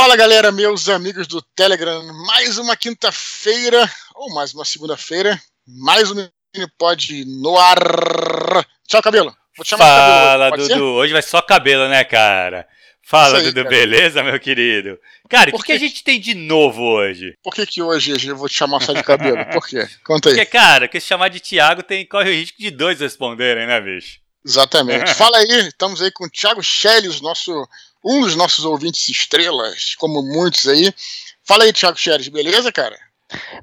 Fala galera, meus amigos do Telegram, mais uma quinta-feira, ou mais uma segunda-feira, mais um Minipod no ar. Tchau, cabelo. Vou te chamar Fala, cabelo, Dudu. Hoje vai só cabelo, né, cara? Fala, aí, Dudu, cara. beleza, meu querido? Cara, o que, que, a gente tem de novo hoje? Por que, que hoje eu vou te chamar só de cabelo? Por quê? Conta aí. Porque, cara, que se chamar de Thiago tem, corre o risco de dois responderem, né, bicho? Exatamente. Fala aí, estamos aí com o Thiago Schelles, nosso um dos nossos ouvintes estrelas, como muitos aí. Fala aí, Thiago Xeres, beleza, cara?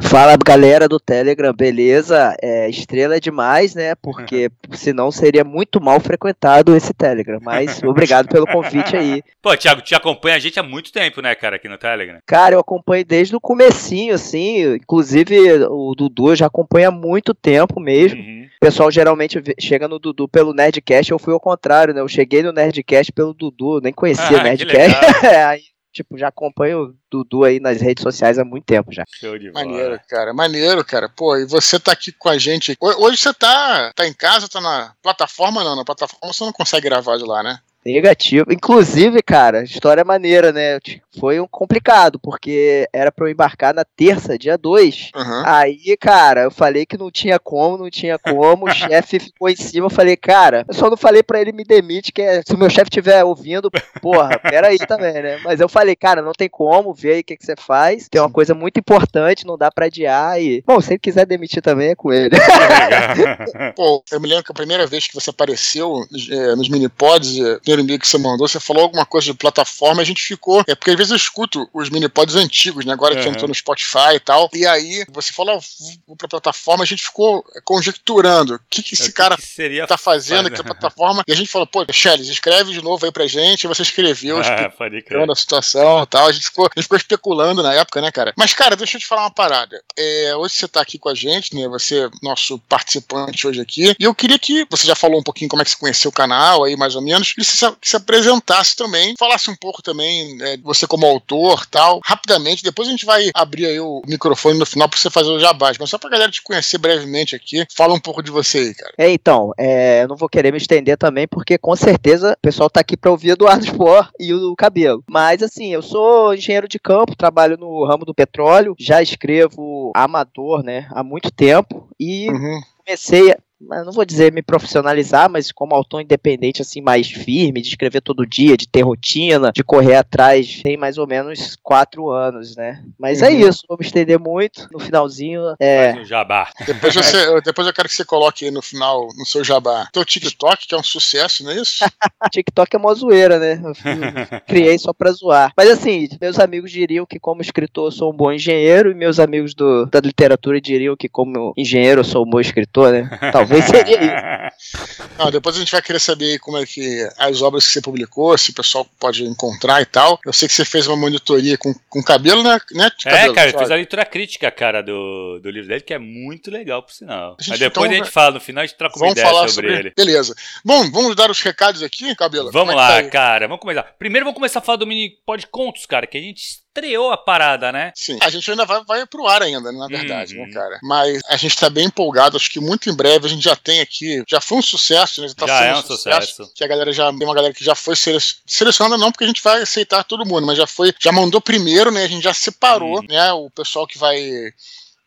Fala galera do Telegram, beleza? É, estrela é demais, né? Porque senão seria muito mal frequentado esse Telegram. Mas obrigado pelo convite aí. Pô, Thiago, te acompanha a gente há muito tempo, né, cara, aqui no Telegram? Cara, eu acompanho desde o comecinho, assim. Inclusive, o Dudu já acompanha há muito tempo mesmo. Uhum. O pessoal geralmente chega no Dudu pelo Nerdcast, eu fui ao contrário, né? Eu cheguei no Nerdcast pelo Dudu, nem conhecia ah, o Nerdcast. aí tipo, já acompanho o Dudu aí nas redes sociais há muito tempo já. Show de bola. Maneiro, cara. Maneiro, cara. Pô, e você tá aqui com a gente. Hoje você tá, tá em casa, tá na plataforma? Não, na plataforma você não consegue gravar de lá, né? Negativo. Inclusive, cara, história maneira, né? Foi um complicado, porque era pra eu embarcar na terça, dia 2. Uhum. Aí, cara, eu falei que não tinha como, não tinha como. o chefe ficou em cima. Eu falei, cara, eu só não falei pra ele me demite, que é, se o meu chefe estiver ouvindo, porra, peraí também, né? Mas eu falei, cara, não tem como, vê aí o que, que você faz. Tem uma coisa muito importante, não dá pra adiar. E, bom, se ele quiser demitir também é com ele. Pô, eu me lembro que a primeira vez que você apareceu é, nos mini-pods, é, primeiro e-mail que você mandou, você falou alguma coisa de plataforma, a gente ficou. É porque às vezes eu escuto os mini-pods antigos, né? Agora uhum. que entrou no Spotify e tal. E aí você falou, vou pra plataforma, a gente ficou conjecturando o que, que esse é, cara que seria tá fazendo aqui na plataforma. E a gente falou, pô, Shelly, escreve de novo aí pra gente. E você escreveu, explicando a situação e tal. A gente, ficou, a gente ficou especulando na época, né, cara? Mas, cara, deixa eu te falar uma parada. É, hoje você tá aqui com a gente, né? Você é nosso participante hoje aqui. E eu queria que você já falou um pouquinho como é que você conheceu o canal aí, mais ou menos. E que se apresentasse também, falasse um pouco também, é, você como autor tal, rapidamente. Depois a gente vai abrir aí o microfone no final para você fazer o jabás, mas só pra galera te conhecer brevemente aqui, fala um pouco de você aí, cara. É, então, é, eu não vou querer me estender também, porque com certeza o pessoal tá aqui para ouvir Eduardo Spor e o Cabelo. Mas assim, eu sou engenheiro de campo, trabalho no ramo do petróleo, já escrevo amador, né, há muito tempo e uhum. comecei não vou dizer me profissionalizar, mas como autor independente, assim, mais firme, de escrever todo dia, de ter rotina, de correr atrás, tem mais ou menos quatro anos, né? Mas é uhum. é isso, vou me estender muito. No finalzinho, é. Mais um jabá. Depois, você, depois eu quero que você coloque aí no final, no seu jabá, teu TikTok, que é um sucesso, não é isso? TikTok é uma zoeira, né? Eu criei só pra zoar. Mas assim, meus amigos diriam que, como escritor, eu sou um bom engenheiro, e meus amigos do, da literatura diriam que, como engenheiro, eu sou um bom escritor, né? Talvez Talvez seria isso. Não, depois a gente vai querer saber como é que as obras que você publicou, se o pessoal pode encontrar e tal. Eu sei que você fez uma monitoria com, com cabelo, né? né é, cabelo, é, cara, eu fiz a leitura crítica, cara, do, do livro dele, que é muito legal, por sinal. Mas depois então, a gente fala, no final a gente troca uma ideia falar sobre, sobre ele. Beleza. Bom, vamos dar os recados aqui, cabelo? Vamos é lá, tá cara, vamos começar. Primeiro vamos começar a falar do mini pod contos, cara, que a gente estreou a parada, né? Sim. A gente ainda vai, vai pro ar ainda, na verdade, né, uhum. né, cara? Mas a gente tá bem empolgado, acho que muito em breve a gente já tem aqui, já foi um sucesso, né? Tá já é um sucesso, sucesso. Que a galera já, tem uma galera que já foi selecionada, não porque a gente vai aceitar todo mundo, mas já foi, já mandou primeiro, né? A gente já separou, uhum. né? O pessoal que vai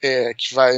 é, que, vai,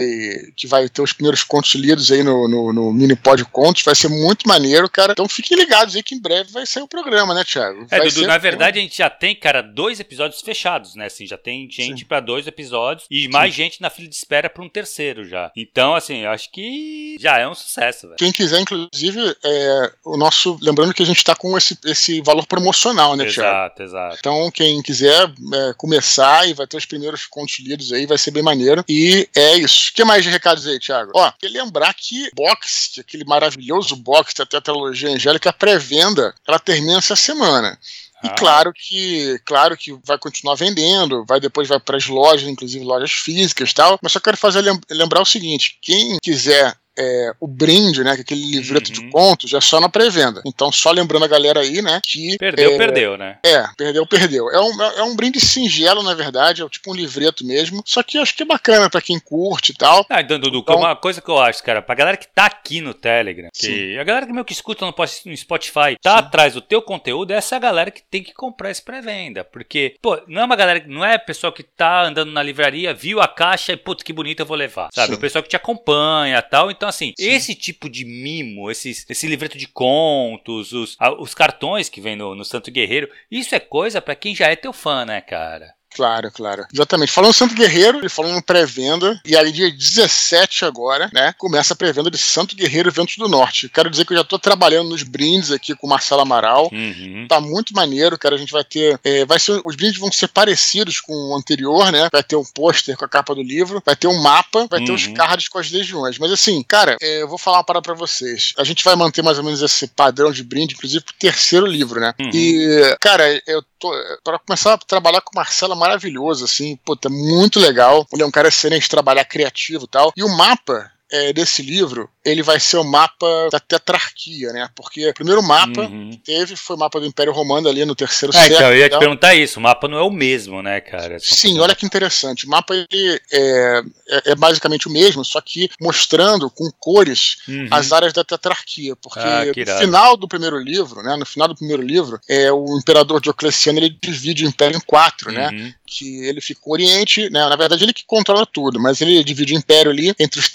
que vai ter os primeiros contos lidos aí no, no, no mini pod contos, vai ser muito maneiro, cara. Então fiquem ligados aí que em breve vai sair o programa, né, Thiago? É, Dudu, na verdade a gente já tem, cara, dois episódios fechados, né? Assim, já tem gente para dois episódios e mais Sim. gente na fila de espera para um terceiro já. Então, assim, eu acho que já é um sucesso, velho. Quem quiser, inclusive, é, o nosso. Lembrando que a gente tá com esse, esse valor promocional, né, Thiago? Exato, exato. Então, quem quiser é, começar e vai ter os primeiros contos lidos aí, vai ser bem maneiro. E e é isso. O que mais de recados aí, Thiago? Ó, queria lembrar que Box, aquele maravilhoso box da Tetralogia Angélica, a pré-venda, ela termina essa semana. E ah. claro que, claro que vai continuar vendendo, vai depois vai para as lojas, inclusive lojas físicas e tal. Mas só quero fazer lembrar o seguinte: quem quiser é, o brinde, né? Aquele livreto Uhum. de contos, é só na pré-venda. Então, só lembrando a galera aí, né? Que. Perdeu, é, perdeu, né? É, perdeu, perdeu. É um, é um brinde singelo, na verdade, é tipo um livreto mesmo. Só que eu acho que é bacana pra quem curte e tal. Ah, então, Dudu, Então- uma coisa que eu acho, cara, pra galera que tá aqui no Telegram, que a galera que meio que escuta no, Spotify, tá atrás do teu conteúdo, essa é a galera que tem que comprar esse pré-venda. Porque, pô, não é uma galera, não é pessoal que tá andando na livraria, viu a caixa e, putz, que bonito eu vou levar. Sabe? Sim. O pessoal que te acompanha e tal. Então, assim, Sim. esse tipo de mimo, esses, esse livreto de contos, os, os cartões que vem no, no Santo Guerreiro, isso é coisa pra quem já é teu fã, né, cara? Claro, claro. Exatamente. Falando Santo Guerreiro, ele falou em pré-venda, e aí dia 17 agora, né, começa a pré-venda de Santo Guerreiro Ventos do Norte. Quero dizer que eu já tô trabalhando nos brindes aqui com o Marcelo Amaral. Uhum. Tá muito maneiro, cara. A gente vai ter. é, vai ser, os brindes vão ser parecidos com o anterior, né? Vai ter um pôster com a capa do livro, vai ter um mapa, vai ter os Uhum. cards com as legiões. Mas assim, cara, é, eu vou falar uma parada pra vocês. A gente vai manter mais ou menos esse padrão de brinde, inclusive pro terceiro livro, né? Uhum. E, cara, eu tô. Pra começar a trabalhar com o Marcelo maravilhoso, assim, pô, tá muito legal. Ele é um cara excelente, trabalhar criativo e tal. E o mapa. É, desse livro, ele vai ser o mapa da tetrarquia, né? Porque o primeiro mapa Uhum. que teve foi o mapa do Império Romano ali no terceiro É, século. então, eu ia te tal. perguntar isso. O mapa não é o mesmo, né, cara? Sim, olha que interessante. O mapa ele é, é- é basicamente o mesmo, só que mostrando com cores Uhum. as áreas da tetrarquia, porque Ah, no final do primeiro livro, né, no final do primeiro livro, é o imperador Diocleciano ele divide o império em quatro, né? Uhum. Que ele fica no Oriente, né? Na verdade ele que controla tudo, mas ele divide o império ali entre os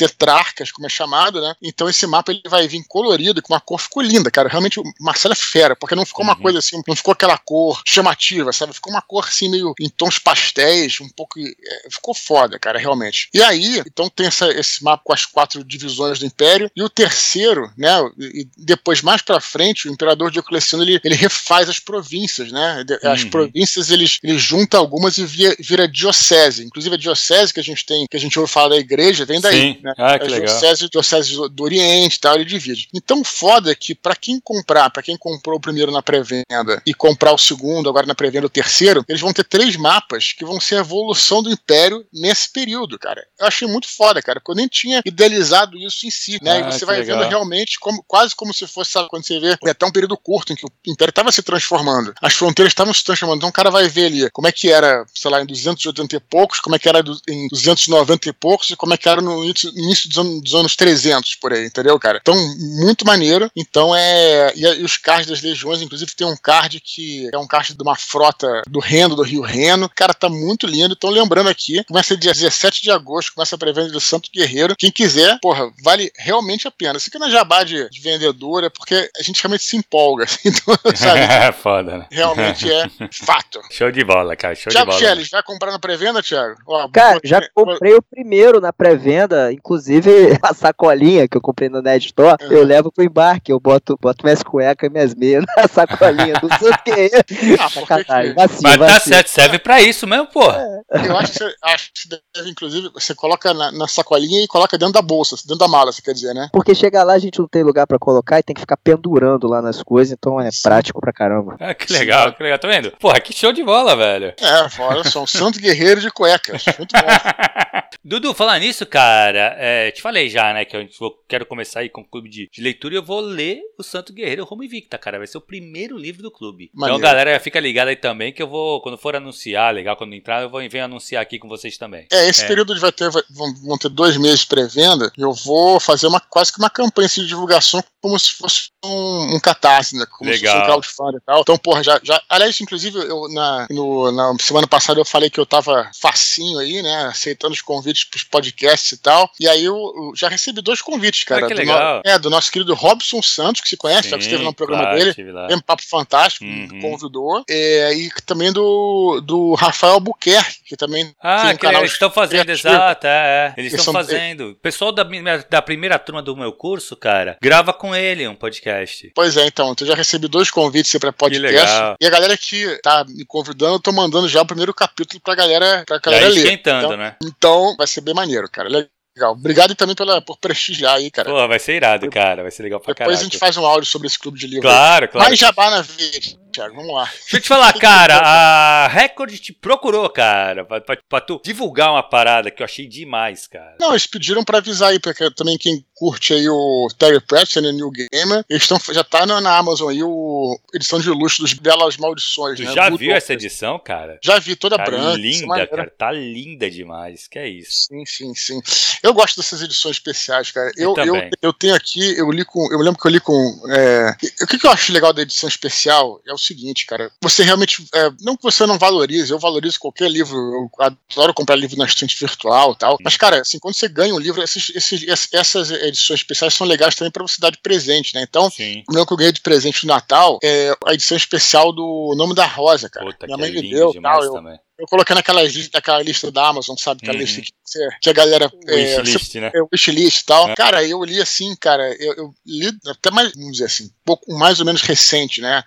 tetrarcas, como é chamado, né? Então esse mapa ele vai vir colorido com uma cor ficou linda, cara. Realmente o Marcelo é fera, porque não ficou uma Uhum. coisa assim, não ficou aquela cor chamativa, sabe? Ficou uma cor assim meio em tons pastéis, um pouco é, ficou foda, cara, realmente. E aí, então tem essa, esse mapa com as quatro divisões do império e o terceiro, né? E depois mais pra frente o imperador Diocleciano ele, ele refaz as províncias, né? As Uhum. províncias ele, ele junta algumas e via, vira diocese. Inclusive a diocese que a gente tem, que a gente ouve falar da igreja, vem daí, Sim. né? Ah, que As legal. dioceses, dioceses do, Oriente e tal, ele divide. Então, foda é que pra quem comprar, pra quem comprou o primeiro na pré-venda e comprar o segundo, agora na pré-venda o terceiro, eles vão ter três mapas que vão ser a evolução do Império nesse período, cara. Eu achei muito foda, cara, porque eu nem tinha idealizado isso em si, né? Ah, e você vai legal. vendo realmente como, quase como se fosse, sabe, quando você vê, é até um período curto em que o Império estava se transformando, as fronteiras estavam se transformando, então o cara vai ver ali como é que era, sei lá, em 280 e poucos, como é que era em 290 e poucos e como é que era no início, início dos, anos, dos anos 300 por aí, entendeu, cara? Então, muito maneiro. Então é. E, e os cards das legiões, inclusive, tem um card que é um card de uma frota do Reno, do Rio Reno. Cara, tá muito lindo. Então, lembrando aqui, começa dia 17 de agosto, começa a pré-venda do Santo Guerreiro. Quem quiser, porra, vale realmente a pena. Isso aqui não é jabá de, de vendedora, porque a gente realmente se empolga. assim. Então, sabe? Foda, né? Realmente é fato. Show de bola, cara. Show Tiago de bola. Cheles, vai comprar na pré-venda, Thiago? Ó, Cara, já comprei o primeiro na pré-venda, inclusive a sacolinha que eu comprei no Ned Store, Uhum. eu levo pro embarque, eu boto, boto minhas cuecas e minhas meias na sacolinha do Santo Guerreiro. Ah, por que Sacanagem, que- vacilo, Mas tá certo, serve pra isso mesmo, porra. Eu acho que você, acho que você deve, inclusive, você coloca na, na sacolinha e coloca dentro da bolsa, dentro da mala, você quer dizer, né? Porque chegar lá a gente não tem lugar pra colocar e tem que ficar pendurando lá nas coisas, então é prático pra caramba. Ah, que legal, que legal. Tá vendo? Porra, que show de bola, velho. É, olha só, um santo guerreiro de cuecas. Muito bom. Dudu, falar nisso, cara, é, te falei já, né, que eu vou- quero começar aí com o clube de, de leitura e eu vou ler o Santo Guerreiro Roma Invicta, cara. Vai ser o primeiro livro do clube. Maneiro. Então, galera, fica ligada aí também que eu vou, quando for anunciar, legal, quando entrar, eu vou vir anunciar aqui com vocês também. É, esse É. período vai ter, vai- vão, ter dois meses de pré-venda e eu vou fazer uma, quase que uma campanha assim, de divulgação como se fosse um, um catarse, né? Como se fosse Legal. um crowdfunding e tal. Então, porra, já, já. Aliás, inclusive, eu, na, no- na semana passada eu falei que eu tava facinho aí, né? Aceitando os convites pros podcasts e tal. E aí eu, eu já recebi dois convites, cara. Ah, que do legal. no- é, do nosso querido Robson Santos, que se conhece, já que esteve no programa claro, dele. Tem um papo fantástico, Uhum. me convidou. É, e também do, do Rafael Buquerque, que também Ah, um que eles estão fazendo, exato, é, é. Eles estão são- fazendo. O pessoal da, minha- da primeira turma do meu curso, cara, grava com ele um podcast. Pois é, então, eu já recebi dois convites pra podcast. E a galera que tá me convidando, eu tô mandando já o primeiro capítulo pra galera, pra galera ler. Então, né? então, vai ser bem maneiro, cara. Legal. Obrigado também pela, por prestigiar aí, cara. Pô, vai ser irado, cara. Vai ser legal pra Depois caralho. a gente faz um áudio sobre esse clube de livro. Claro, claro. Mais jabá na vez. Thiago, vamos lá. Deixa eu te falar, cara, a Record te procurou, cara, pra, pra, pra, tu divulgar uma parada que eu achei demais, cara. Não, eles pediram pra avisar aí, porque também quem curte aí o Terry Pratchett, né, New Gamer, eles tão, já tá na, na Amazon aí, o edição de luxo dos Belas Maldições, tu né? já viu essa edição, cara? Já vi, toda tá branca. linda, cara, tá linda demais, que é isso. Sim, sim, sim. Eu gosto dessas edições especiais, cara. Eu, eu, eu, eu, tenho aqui, eu li com, eu lembro que eu li com, é, o que, que eu acho legal da edição especial é o seguinte, cara, você realmente, é, não que você não valorize, eu valorizo qualquer livro, eu adoro comprar livro na estante virtual e tal, mas, cara, assim, quando você ganha um livro, esses, esses, essas edições especiais são legais também para você dar de presente, né? Então, Sim. o meu que eu ganhei de presente no Natal é a edição especial do Nome da Rosa, cara. Puta, Minha mãe é me deu tal. Eu, também. eu coloquei naquela lista, naquela lista da Amazon, sabe? Aquela Uhum. lista que, você- que a galera. é, Wishlist, né? é, wishlist e tal. É. Cara, eu li assim, cara, eu, eu li até mais, vamos dizer assim, um pouco mais ou menos recente, né?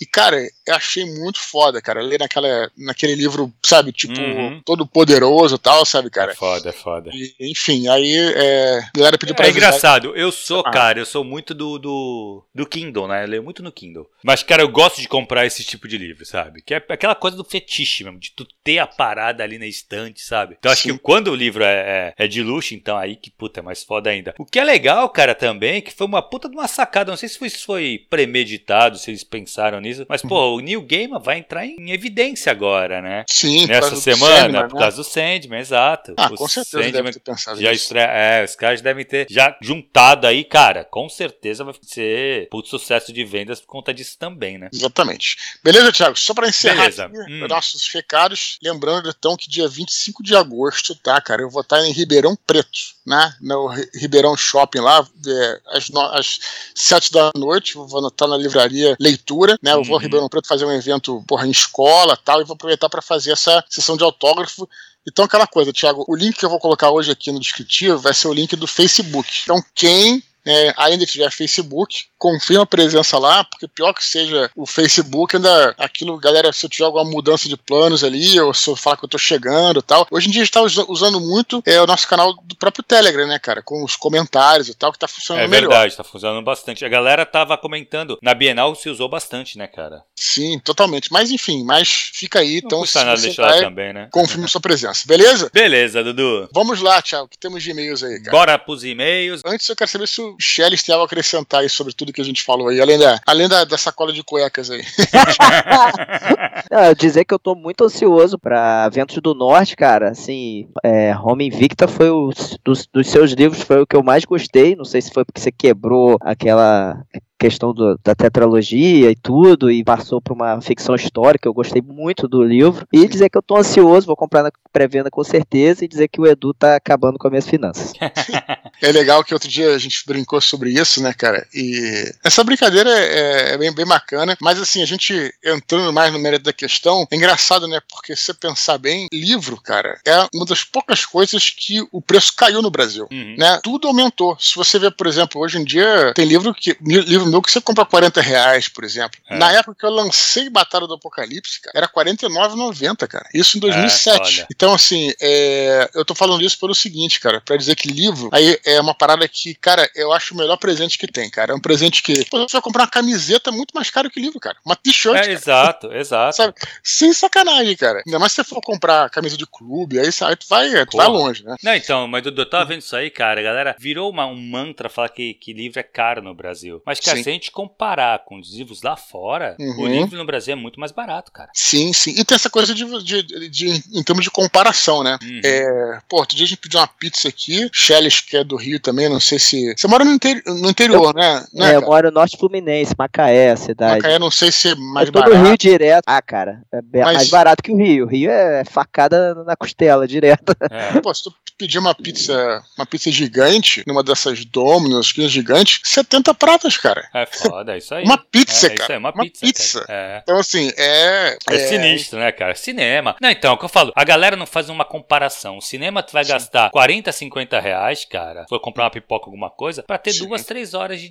E, cara, eu achei muito foda, cara. Ler naquela, naquele livro, sabe, tipo, Uhum. todo poderoso e tal, sabe, cara? É foda, é foda. E, enfim, aí é, a galera pediu pra É avisar. engraçado, eu sou, Ah. cara, eu sou muito do, do, do Kindle, né? Eu leio muito no Kindle. Mas, cara, eu gosto de comprar esse tipo de livro, sabe? Que é aquela coisa do fetiche mesmo, de tu ter a parada ali na estante, sabe? Então, acho Sim. que quando o livro é, é, é de luxo, então aí que, puta, é mais foda ainda. O que é legal, cara, também, que foi uma puta de uma sacada, não sei se foi- se foi premeditado, se eles pensaram nisso, mas, pô, o New Gamer vai entrar em evidência agora, né? Sim, Nessa semana, Sandman, por né? causa do Sandman, exato. Ah, O com certeza Sandman deve ter pensado já estreia, é, os caras devem ter já juntado aí, cara. Com certeza vai ser puto sucesso de vendas por conta disso também, né? Exatamente. Beleza, Thiago? Só para encerrar Beleza. aqui Hum. nossos recados, lembrando então que dia 25 de agosto, tá, cara? Eu vou estar em Ribeirão Preto, né? No Ri- Ribeirão Shopping lá, é, às, no, às 7 da noite. Vou estar na livraria Leitura, né? Eu vou a Uhum. Ribeirão Preto fazer um evento, porra, em escola tal, e vou aproveitar para fazer essa sessão de autógrafo. Então, aquela coisa, Thiago, o link que eu vou colocar hoje aqui no descritivo vai ser o link do Facebook. Então, quem é, ainda tiver Facebook, confirma a presença lá, porque pior que seja o Facebook, ainda aquilo, galera, se eu tiver alguma mudança de planos ali, ou se eu falar que eu tô chegando e tal. Hoje em dia a gente tá usa- usando muito é, o nosso canal do próprio Telegram, né, cara? Com os comentários e tal, que tá funcionando É melhor. verdade, tá funcionando bastante. A galera tava comentando, na Bienal se usou bastante, né, cara? Sim, totalmente. Mas enfim, mas fica aí, Não então custa nada deixar lá vai, também, né? confirme sua presença, beleza? Beleza, Dudu. Vamos lá, Thiago, que temos de e-mails aí, cara. Bora pros e-mails. Antes eu quero saber se o Shelly tem algo a acrescentar aí sobre tudo que a gente falou aí, além da, além da, da sacola de cuecas aí. Não, dizer que eu tô muito ansioso pra Ventos do Norte, cara. Assim, é, Home Invicta foi o dos, dos seus livros foi o que eu mais gostei. Não sei se foi porque você quebrou aquela questão do- da tetralogia e tudo e passou pra uma ficção histórica. Eu gostei muito do livro e dizer que eu tô ansioso, vou comprar na pré-venda com certeza e dizer que o Edu tá acabando com as minhas finanças. É legal que outro dia a gente brincou sobre isso, né, cara? E essa brincadeira é, é bem, bem bacana, mas assim, a gente entrando mais no mérito da questão, é engraçado, né? Porque se você pensar bem, livro, cara, é uma das poucas coisas que o preço caiu no Brasil. Uhum. Né? Tudo aumentou. Se você vê, por exemplo, hoje em dia tem livro que livro meu que você compra 40 reais, por exemplo. É. Na época que eu lancei Batalha do Apocalipse, cara, era R$ 49,90, cara. Isso em 2007. olha. Então, assim, é, eu tô falando isso pelo seguinte, cara, pra dizer que livro aí é uma parada que, cara, eu acho o melhor presente que tem, cara. É um presente que pô, você vai comprar uma camiseta muito mais caro que livro, cara. Uma t-shirt, É, cara. exato, exato. Sabe? Sem sacanagem, cara. Ainda mais se você for comprar camisa de clube, aí, sai- tu vai, tu vai longe, né? Não, então, mas Dudu, eu tava vendo isso aí, cara. A galera virou uma- um mantra falar que, que livro é caro no Brasil. Mas, cara, Sim. se a gente comparar com os livros lá fora, Uhum. o livro no Brasil é muito mais barato, cara. Sim, sim. E tem essa coisa de, de, de- em termos de comparação, né? Uhum. É, pô, outro dia a gente pediu uma pizza aqui, Shellis, que é do Rio também, não sei se. Você mora no, interi- no interior, né? né É, eu moro no Norte Fluminense, Macaé, a cidade. Macaé, não sei se é mais eu tô barato. no Rio direto. Ah, cara, é Mas- mais barato que o Rio. O Rio é facada na costela, direto. É. Pô, se tu pedir uma pizza, uma pizza gigante, numa dessas Domino's, que gigantes, 70 pratas, cara. É foda, é isso aí. Uma pizza, é, cara. Isso aí, uma, Uma pizza. pizza. cara. É. Então, assim, é. É, sinistro, né, cara? Cinema. Não, então, é o que eu falo, a galera não faz uma comparação. O cinema tu vai Sim. gastar 40, 50 reais, cara, for comprar uma pipoca, alguma coisa, para ter sim. duas, três horas de,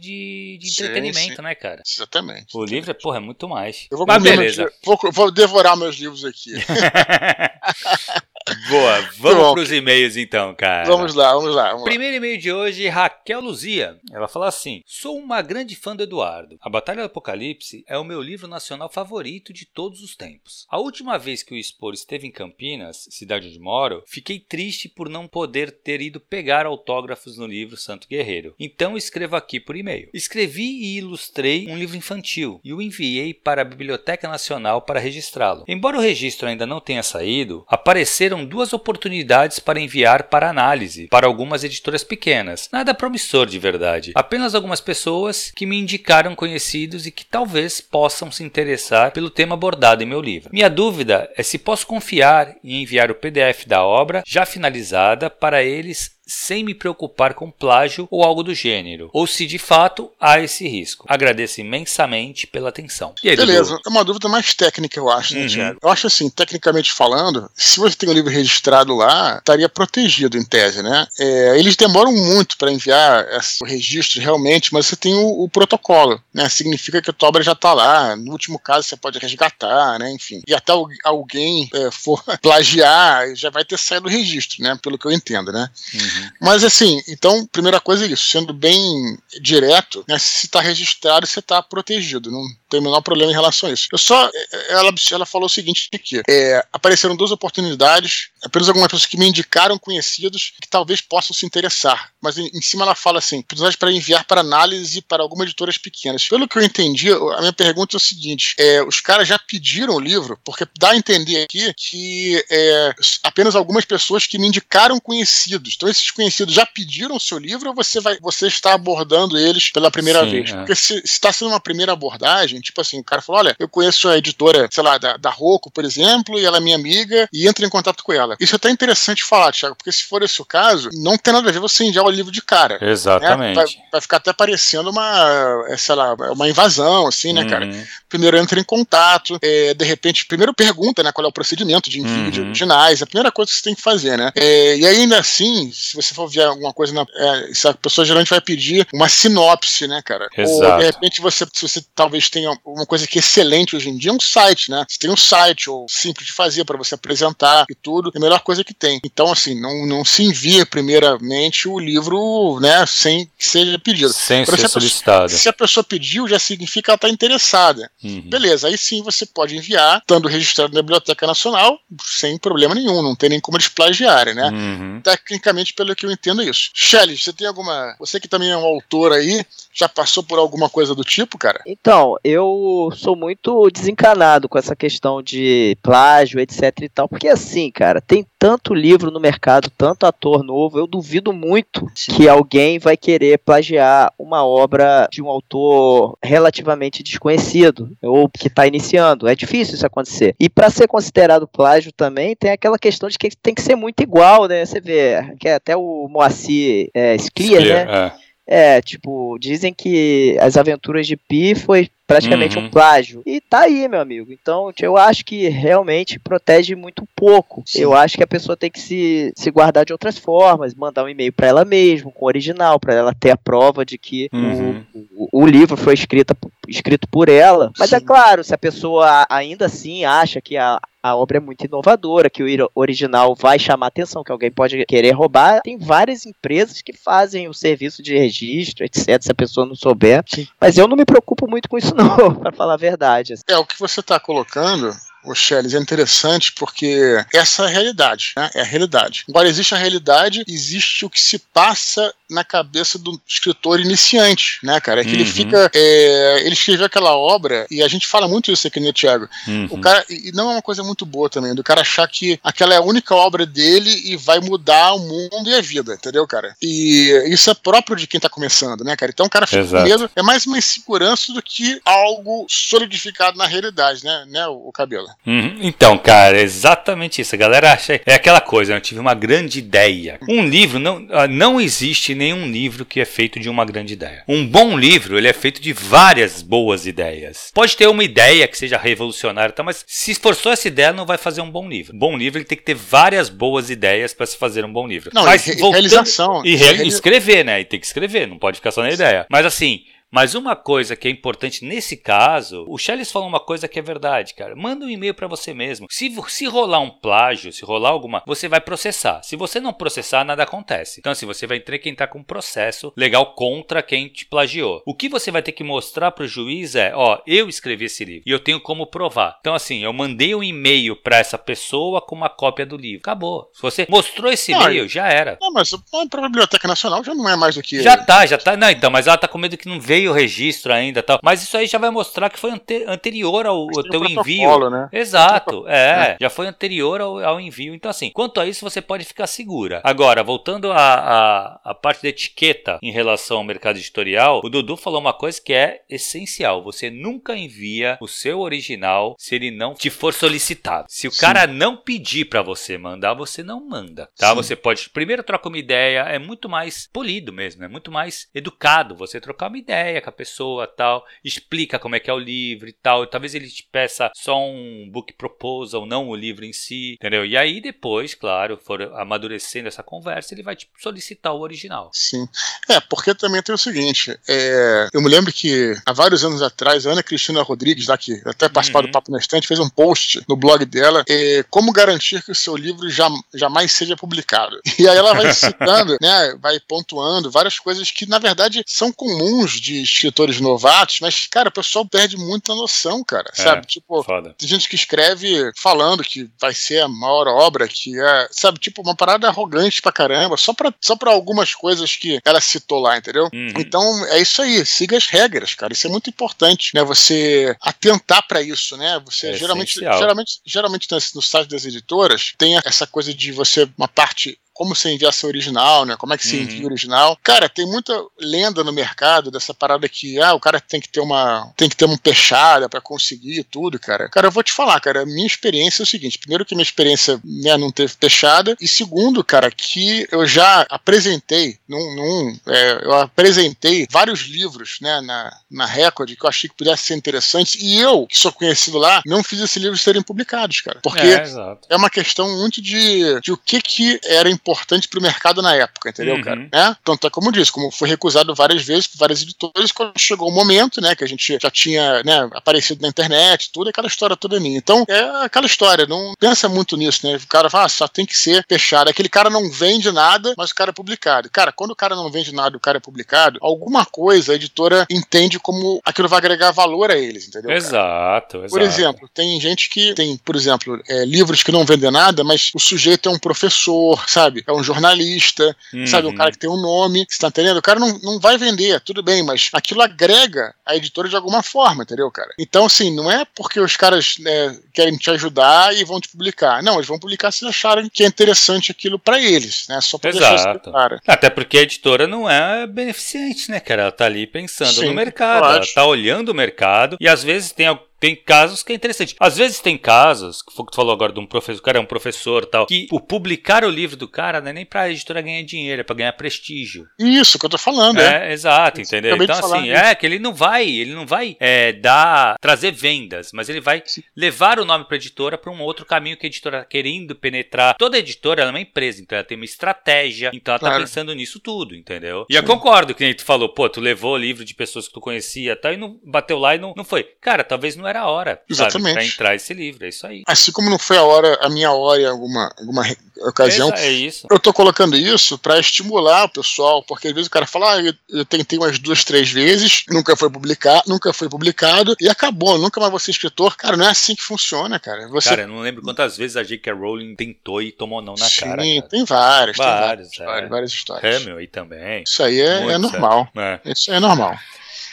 de entretenimento, sim, né, cara? Exatamente. O livro, é, porra, é muito mais. Eu vou, Mas beleza. Vou, vou devorar meus livros aqui. Boa, vamos para os e-mails então, cara. Vamos lá, vamos lá. Vamos Primeiro e-mail de hoje, Raquel Luzia. Ela fala assim: Sou uma grande fã do Eduardo. A Batalha do Apocalipse é o meu livro nacional favorito de todos os tempos. A última vez que o Expor esteve em Campinas, cidade onde moro, fiquei triste por não poder ter ido pegar autógrafos no livro Santo Guerreiro. Então escrevo aqui por e-mail. Escrevi e ilustrei um livro infantil e o enviei para a Biblioteca Nacional para registrá-lo. Embora o registro ainda não tenha saído, apareceram duas oportunidades para enviar para análise para algumas editoras pequenas. Nada promissor de verdade. Apenas algumas pessoas que me indicaram conhecidos e que talvez possam se interessar pelo tema abordado em meu livro. Minha dúvida é se posso confiar em enviar o PDF da obra já finalizada para eles sem me preocupar com plágio ou algo do gênero, ou se de fato há esse risco. Agradeço imensamente pela atenção. Aí, Beleza, Dudu? é uma dúvida mais técnica, eu acho, né, uhum. Thiago? Eu acho assim, tecnicamente falando, se você tem um livro registrado lá, estaria protegido em tese, né? É, eles demoram muito para enviar o registro realmente, mas você tem o, o, protocolo, né? Significa que a tua obra já está lá. No último caso, você pode resgatar, né? Enfim. E até alguém é, for plagiar, já vai ter saído o registro, né? Pelo que eu entendo, né? Uhum. Mas assim, então, primeira coisa é isso, sendo bem direto, né, se está registrado, você está protegido, não tem o menor problema em relação a isso. Eu só, ela, ela falou o seguinte aqui, é, apareceram duas oportunidades, apenas algumas pessoas que me indicaram conhecidos que talvez possam se interessar, mas em, em cima ela fala assim, oportunidades para enviar para análise para algumas editoras pequenas. Pelo que eu entendi, a minha pergunta é o seguinte, é, os caras já pediram o livro, porque dá a entender aqui que é, apenas algumas pessoas que me indicaram conhecidos, então esses conhecidos já pediram o seu livro ou você, vai, você está abordando eles pela primeira Sim, vez? É. Porque se está sendo uma primeira abordagem, tipo assim, o cara falou: olha, eu conheço a editora, sei lá, da, da Rocco, por exemplo, e ela é minha amiga, e entra em contato com ela. Isso é até interessante falar, Thiago, porque se for esse o caso, não tem nada a ver você enviar o livro de cara. Né? Exatamente. Né? Vai, vai, ficar até parecendo uma, é, sei lá, uma invasão, assim, né, uhum. cara? Primeiro entra em contato, é, de repente, primeiro pergunta, né, qual é o procedimento de envio uhum. de originais, a primeira coisa que você tem que fazer, né? É, e ainda assim, se você for ver alguma coisa na. É, a pessoa geralmente vai pedir uma sinopse, né, cara? Exato. Ou de repente você, se você talvez tenha uma coisa que é excelente hoje em dia, é um site, né? Você tem um site, ou simples de fazer para você apresentar e tudo, é a melhor coisa que tem. Então, assim, não, não se envia primeiramente o livro, né, sem que seja pedido. Sem ser se solicitado. se a pessoa pediu, já significa que ela está interessada. Uhum. Beleza, aí sim você pode enviar, estando registrado na Biblioteca Nacional, sem problema nenhum, não tem nem como eles plagiarem, né? Uhum. Tecnicamente, pelo que eu entendo, é isso. Shelly, você tem alguma. Você que também é um autor aí, já passou por alguma coisa do tipo, cara? Então, eu sou muito desencanado com essa questão de plágio, etc e tal, porque assim, cara, tem tanto livro no mercado, tanto ator novo, eu duvido muito Sim. que alguém vai querer plagiar uma obra de um autor relativamente desconhecido ou que está iniciando. É difícil isso acontecer. E para ser considerado plágio também, tem aquela questão de que tem que ser muito igual, né? Você vê, que é até o Moacir é, né? É. É, tipo, dizem que as aventuras de Pi foi praticamente uhum. um plágio. E tá aí, meu amigo. Então, eu acho que realmente protege muito pouco. Sim. Eu acho que a pessoa tem que se, se guardar de outras formas, mandar um e-mail para ela mesma, com o original, para ela ter a prova de que uhum. o, o, o, livro foi escrito, escrito por ela. Mas é Sim. é claro, se a pessoa ainda assim acha que a, a obra é muito inovadora, que o original vai chamar atenção, que alguém pode querer roubar. Tem várias empresas que fazem o serviço de registro, etc., se a pessoa não souber. Sim. Mas eu não me preocupo muito com isso, para falar a verdade. É, o que você está colocando o Shelley, é interessante porque essa é a realidade, né? É a realidade. Agora, existe a realidade, existe o que se passa na cabeça do escritor iniciante, né, cara? É que uhum. ele fica. É, ele escreveu aquela obra, e a gente fala muito isso aqui, né, Thiago? Uhum. O cara, e não é uma coisa muito boa também, do cara achar que aquela é a única obra dele e vai mudar o mundo e a vida, entendeu, cara? E isso é próprio de quem tá começando, né, cara? Então o cara fica Exato. com medo, é mais uma insegurança do que algo solidificado na realidade, né, né o, o cabelo. Uhum. Então, cara, é exatamente isso. A galera acha. É aquela coisa, eu tive uma grande ideia. Um livro não, ah, não existe nenhum livro que é feito de uma grande ideia. Um bom livro, ele é feito de várias boas ideias. Pode ter uma ideia que seja revolucionária, tá? mas se for só essa ideia, não vai fazer um bom livro. Um bom livro ele tem que ter várias boas ideias para se fazer um bom livro. Não, mas e re realização. E re escrever, né? E tem que escrever, não pode ficar só na ideia. Mas assim, mas uma coisa que é importante nesse caso, o Charles falou uma coisa que é verdade, cara. Manda um e-mail para você mesmo. Se, se rolar um plágio, se rolar alguma, você vai processar. Se você não processar, nada acontece. Então, assim, você vai ter que entrar com um processo legal contra quem te plagiou. O que você vai ter que mostrar pro juiz é, ó, eu escrevi esse livro e eu tenho como provar. Então, assim, eu mandei um e-mail para essa pessoa com uma cópia do livro. Acabou. Se você mostrou esse e-mail, já era. Não, mas a Biblioteca Nacional já não é mais do que. Já tá, já tá. Não, então, mas ela tá com medo que não veja veio o registro ainda tal. Mas isso aí já vai mostrar que foi ante anterior ao, ao teu envio. Né? Exato, é, é, já foi anterior ao, ao, envio. Então, assim, quanto a isso, você pode ficar segura. Agora, voltando à parte da etiqueta em relação ao mercado editorial, o Dudu falou uma coisa que é essencial. Você nunca envia o seu original se ele não te for solicitado. Se o Sim. cara não pedir para você mandar, você não manda, tá? Sim. Você pode primeiro trocar uma ideia, é muito mais polido mesmo, é muito mais educado você trocar uma ideia ideia com a pessoa tal, explica como é que é o livro e tal. Talvez ele te peça só um book proposal, não o livro em si, entendeu? E aí depois, claro, for amadurecendo essa conversa, ele vai te solicitar o original. Sim. É, porque também tem o seguinte, é, eu me lembro que há vários anos atrás, a Ana Cristina Rodrigues, lá que até participou uhum. do Papo na Estante, fez um post no blog dela, é, como garantir que o seu livro jamais seja publicado. E aí ela vai citando, né, vai pontuando várias coisas que, na verdade, são comuns de escritores novatos, mas, cara, o pessoal perde muita noção, cara. É, sabe? Tipo, foda. tem gente que escreve falando que vai ser a maior obra, que é, sabe, tipo, uma parada arrogante pra caramba, só pra, só pra algumas coisas que ela citou lá, entendeu? Uhum. Então, é isso aí, siga as regras, cara. Isso é muito importante, né? Você atentar para isso, né? Você é geralmente, geralmente, geralmente no site das editoras tem essa coisa de você, uma parte como você envia seu original, né? Como é que se uhum. envia o original. Cara, tem muita lenda no mercado dessa parada que, ah, o cara tem que ter uma. tem que ter uma peixada para conseguir tudo, cara. Cara, eu vou te falar, cara, minha experiência é o seguinte: primeiro, que minha experiência né, não teve peixada, e segundo, cara, que eu já apresentei num. num é, eu apresentei vários livros, né, na, na Record que eu achei que pudesse ser interessantes, e eu, que sou conhecido lá, não fiz esses livros serem publicados, cara. Porque é, é uma questão muito de, de o que que era importante importante para o mercado na época, entendeu, uhum. cara? Né? Tanto é como disse, como foi recusado várias vezes por várias editoras, quando chegou o momento, né, que a gente já tinha né, aparecido na internet, tudo, aquela história toda minha. Então, é aquela história, não pensa muito nisso, né? O cara fala, ah, só tem que ser fechado. Aquele cara não vende nada, mas o cara é publicado. Cara, quando o cara não vende nada e o cara é publicado, alguma coisa a editora entende como aquilo vai agregar valor a eles, entendeu? Exato, exato. Por exemplo, tem gente que tem, por exemplo, é, livros que não vendem nada, mas o sujeito é um professor, sabe? Sabe? É um jornalista, uhum. sabe? Um cara que tem um nome, você tá entendendo? O cara não, não vai vender, tudo bem, mas aquilo agrega a editora de alguma forma, entendeu, cara? Então, assim, não é porque os caras né, querem te ajudar e vão te publicar. Não, eles vão publicar se acharem que é interessante aquilo para eles, né? Só pra Exato. deixar isso claro. Até porque a editora não é beneficente, né, cara? Ela tá ali pensando Sim, no mercado, ela tá olhando o mercado e às vezes tem tem casos que é interessante. Às vezes tem casos, que foi que tu falou agora de um professor, o cara é um professor tal, que o publicar o livro do cara não é nem pra editora ganhar dinheiro, é pra ganhar prestígio. Isso que eu tô falando, é. é exato, entendeu? Então, assim, é que ele não vai, ele não vai é, dar, trazer vendas, mas ele vai Sim. levar o nome pra editora pra um outro caminho que a editora tá querendo penetrar. Toda editora é uma empresa, então ela tem uma estratégia, então ela tá claro. tá pensando nisso tudo, entendeu? E Sim. eu concordo que nem tu falou, pô, tu levou o livro de pessoas que tu conhecia tal, e não bateu lá e não, não foi. Cara, talvez não era a hora. Exatamente. Para entrar esse livro, é isso aí. Assim como não foi a hora, a minha hora em alguma, alguma ocasião. É, é isso. Eu tô colocando isso para estimular o pessoal, porque às vezes o cara fala, ah, eu, eu, tentei umas duas, três vezes, nunca foi publicado, nunca foi publicado e acabou, nunca mais vou ser escritor. Cara, não é assim que funciona, cara. Você... Cara, eu não lembro quantas vezes a J.K. Rowling tentou e tomou não na Sim, cara. Sim, tem várias, várias, tem várias, é. várias, várias histórias. Hamill aí também. Isso aí é, é normal. É. Isso é normal.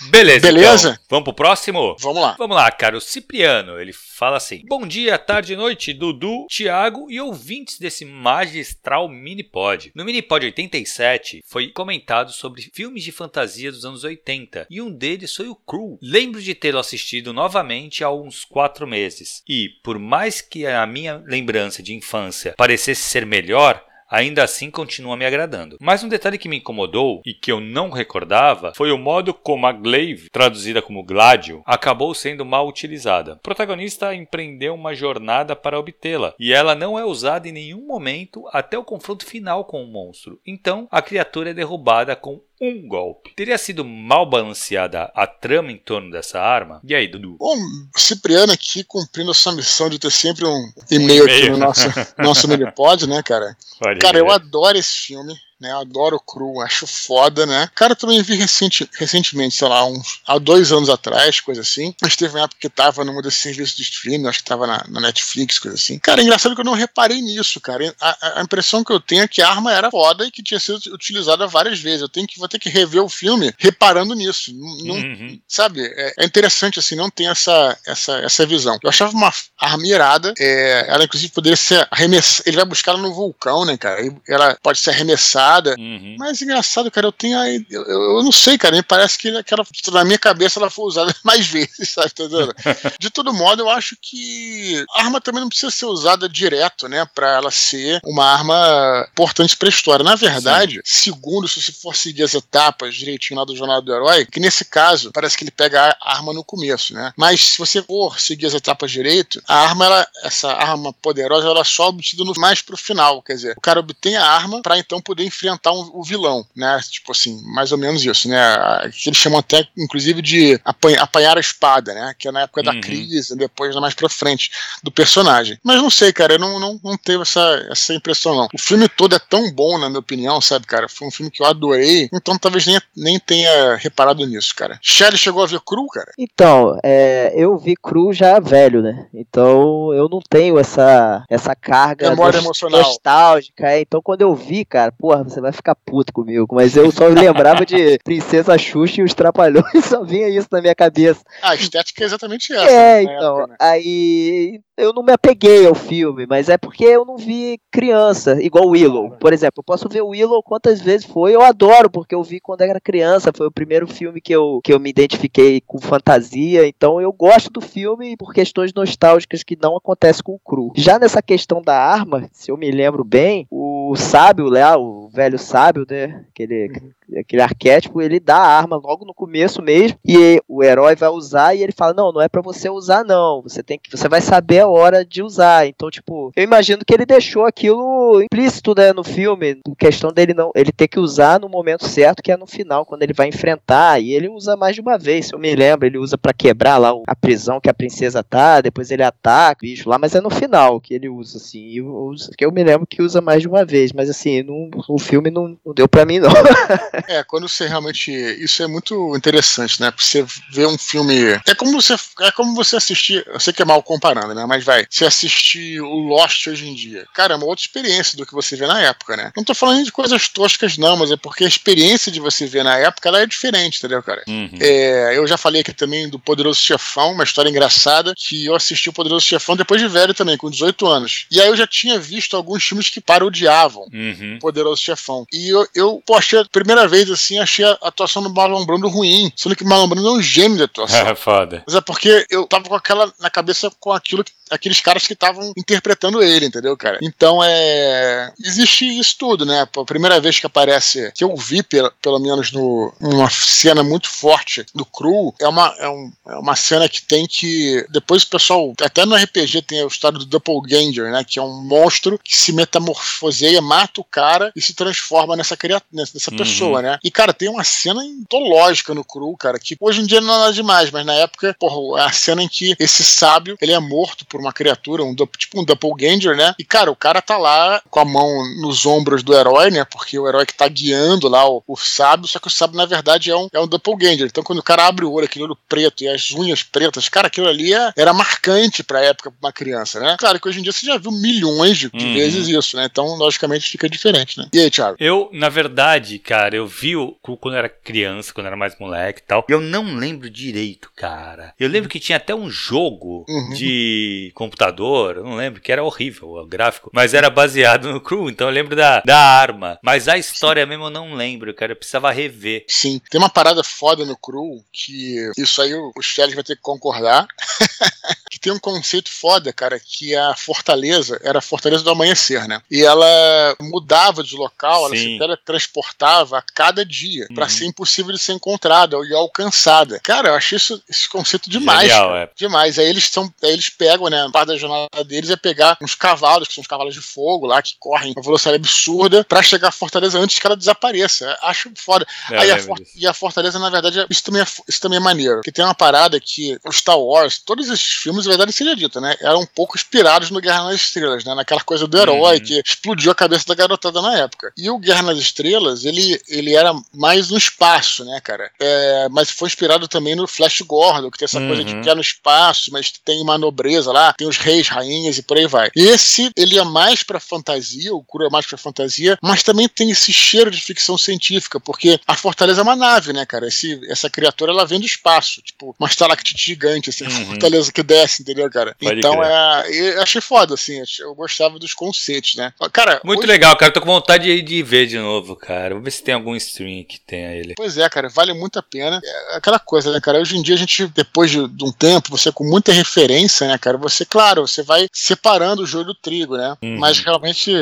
Beleza, Beleza? Então, vamos pro próximo? Vamos lá. Vamos lá, cara. O Cipriano, ele fala assim: Bom dia, tarde e noite, Dudu, Thiago e ouvintes desse magistral mini-pod. No mini-pod 87 foi comentado sobre filmes de fantasia dos anos 80 e um deles foi o Crew. Lembro de tê-lo assistido novamente há uns 4 meses e, por mais que a minha lembrança de infância parecesse ser melhor, ainda assim continua me agradando. Mas um detalhe que me incomodou e que eu não recordava foi o modo como a Glaive, traduzida como Gladio, acabou sendo mal utilizada. O protagonista empreendeu uma jornada para obtê-la e ela não é usada em nenhum momento até o confronto final com o monstro. Então a criatura é derrubada com um golpe. Teria sido mal balanceada a trama em torno dessa arma? E aí, Dudu? Bom, Cipriano aqui cumprindo a sua missão de ter sempre um e-mail aqui no nosso, nosso Minipod, né, cara? Pode cara, ver. eu adoro esse filme né? Adoro cru, acho foda, né? Cara, também vi recente, recentemente, sei lá, uns, há dois anos atrás, coisa assim. Mas teve uma época que tava num desses serviços de streaming, acho que tava na, na, Netflix, coisa assim. Cara, é engraçado que eu não reparei nisso, cara. A, a, impressão que eu tenho é que a arma era foda e que tinha sido utilizada várias vezes. Eu tenho que, vou ter que rever o filme reparando nisso. Não, uhum. Sabe? É, é, interessante, assim, não tem essa, essa, essa visão. Eu achava uma arma irada. É, ela, inclusive, poderia ser arremessada. Ele vai buscar ela no vulcão, né, cara? Ela pode ser arremessada Uhum. Mas engraçado, cara, eu tenho. Eu, eu, não sei, cara, me parece que aquela, na minha cabeça ela foi usada mais vezes, sabe? Tá de todo modo, eu acho que a arma também não precisa ser usada direto, né? Pra ela ser uma arma importante pra história. Na verdade, Sim. segundo, se você for seguir as etapas direitinho lá do Jornal do Herói, que nesse caso parece que ele pega a arma no começo, né? Mas se você for seguir as etapas direito, a arma, ela, essa arma poderosa, ela é só obtida mais pro final. Quer dizer, o cara obtém a arma para então poder enfrentar um, o vilão, né? Tipo assim, mais ou menos isso, né? Que eles chamam até, inclusive, de apanhar, apanhar a espada, né? Que é na época uhum. da crise, depois mais pra frente do personagem. Mas não sei, cara, eu não, não, não teve essa, essa impressão, não. O filme todo é tão bom, na minha opinião, sabe, cara? Foi um filme que eu adorei, então talvez nem, nem tenha reparado nisso, cara. Shelly chegou a ver cru, cara? Então, é, eu vi cru já velho, né? Então eu não tenho essa, essa carga Memória emocional. nostálgica. É. Então quando eu vi, cara, porra, você vai ficar puto comigo, mas eu só lembrava de Princesa Xuxa e os Trapalhões, só vinha isso na minha cabeça. Ah, a estética é exatamente essa. É, né? então, época, né? aí eu não me apeguei ao filme, mas é porque eu não vi criança, igual Willow. Por exemplo, eu posso ver Willow quantas vezes foi, eu adoro, porque eu vi quando era criança, foi o primeiro filme que eu, que eu me identifiquei com fantasia, então eu gosto do filme por questões nostálgicas que não acontece com o cru. Já nessa questão da arma, se eu me lembro bem, o sábio lá, o velho sábio, né, aquele, uhum. aquele arquétipo, ele dá a arma logo no começo mesmo, e o herói vai usar e ele fala, não, não é para você usar não, você tem que, você vai saber hora de usar. Então, tipo, eu imagino que ele deixou aquilo implícito, né, no filme, questão dele não, ele ter que usar no momento certo, que é no final, quando ele vai enfrentar, e ele usa mais de uma vez, se eu me lembro, ele usa para quebrar lá a prisão que a princesa tá, depois ele ataca o bicho lá, mas é no final que ele usa, assim, eu, que eu me lembro que usa mais de uma vez, mas assim, no, o filme não, não deu para mim, não. é, quando você realmente, isso é muito interessante, né, você ver um filme, é como você, é como você assistir, eu sei que é mal comparando, né, mas vai, se assistir o Lost hoje em dia. Cara, é uma outra experiência do que você vê na época, né? Não tô falando de coisas toscas, não, mas é porque a experiência de você ver na época ela é diferente, entendeu, cara? Uhum. É, eu já falei aqui também do Poderoso Chefão, uma história engraçada, que eu assisti o Poderoso Chefão depois de velho também, com 18 anos. E aí eu já tinha visto alguns filmes que parodiavam uhum. Poderoso Chefão. E eu, eu pô, achei a primeira vez assim, achei a atuação do Marlon Brando ruim, sendo que o Marlon Brando é um gênio de atuação. É foda. Mas é porque eu tava com aquela na cabeça com aquilo que aqueles caras que estavam interpretando ele, entendeu, cara? Então é. Existe isso tudo, né? A primeira vez que aparece, que eu vi, pelo, pelo menos, no, numa cena muito forte do Cru, é uma, é, um, é uma cena que tem que. Depois o pessoal. Até no RPG tem a história do Doppelganger, né? Que é um monstro que se metamorfoseia, mata o cara e se transforma nessa criatura, nessa uhum. pessoa, né? E, cara, tem uma cena antológica no Cru, cara, que hoje em dia não é nada demais, mas na época, porra, é a cena em que esse sábio ele é morto por uma criatura, um tipo um doppelganger, né? E, cara, o cara tá lá com a mão nos ombros do herói, né? Porque o herói que tá guiando lá o, o sábio, só que o sábio, na verdade, é um, é um doppelganger. Então, quando o cara abre o olho, aquele olho preto e as unhas pretas, cara, aquilo ali é, era marcante pra época pra uma criança, né? Claro que hoje em dia você já viu milhões de, de uhum. vezes isso, né? Então, logicamente, fica diferente, né? E aí, Thiago? Eu, na verdade, cara, eu vi o quando eu era criança, quando eu era mais moleque e tal. Eu não lembro direito, cara. Eu lembro que tinha até um jogo uhum. de computador, não lembro, que era horrível o gráfico, mas era baseado no Crew, então eu lembro da, da arma. Mas a história Sim. mesmo eu não lembro, cara, eu precisava rever. Sim, tem uma parada foda no Crew que isso aí o, o vai ter que concordar. que tem um conceito foda, cara, que a fortaleza era a fortaleza do amanhecer, né? E ela mudava de local, ela se teletransportava a cada dia, uhum. para ser impossível de ser encontrada e alcançada. Cara, eu achei isso, esse conceito demais. Genial, é. Demais. Aí eles são, eles pegam, né? Parte da jornada deles é pegar uns cavalos, que são os cavalos de fogo lá, que correm uma velocidade absurda, para chegar à fortaleza antes que ela desapareça. Acho foda. É, aí a e a fortaleza, na verdade, isso também é, isso também é maneiro. Porque tem uma parada que o Star Wars, todos esses filmes, na verdade, seja dito, né? Eram um pouco inspirados no Guerra nas Estrelas, né? Naquela coisa do herói uhum. que explodiu a cabeça da garotada na época. E o Guerra nas Estrelas, ele, ele era mais no espaço, né, cara? É, mas foi inspirado também no Flash Gordon, que tem essa uhum. coisa de uhum. que é no espaço, mas tem uma nobreza lá, tem os reis, rainhas e por aí vai. Esse, ele é mais pra fantasia, o Kuro é mais pra fantasia, mas também tem esse cheiro de ficção científica, porque a Fortaleza é uma nave, né, cara? Esse, essa criatura, ela vem do espaço, tipo, uma estalactite gigante, assim, uhum. Fortaleza que desce, entendeu, cara? Pode então, é, eu achei foda, assim, eu gostava dos conceitos, né? Cara, Muito hoje... legal, cara, tô com vontade de ver de novo, cara. Vou ver se tem algum stream que tenha ele. Pois é, cara, vale muito a pena. É aquela coisa, né, cara? Hoje em dia a gente, depois de, de um tempo, você com muita referência, né, cara? Você, claro, você vai separando o joio do trigo, né? Uhum. Mas realmente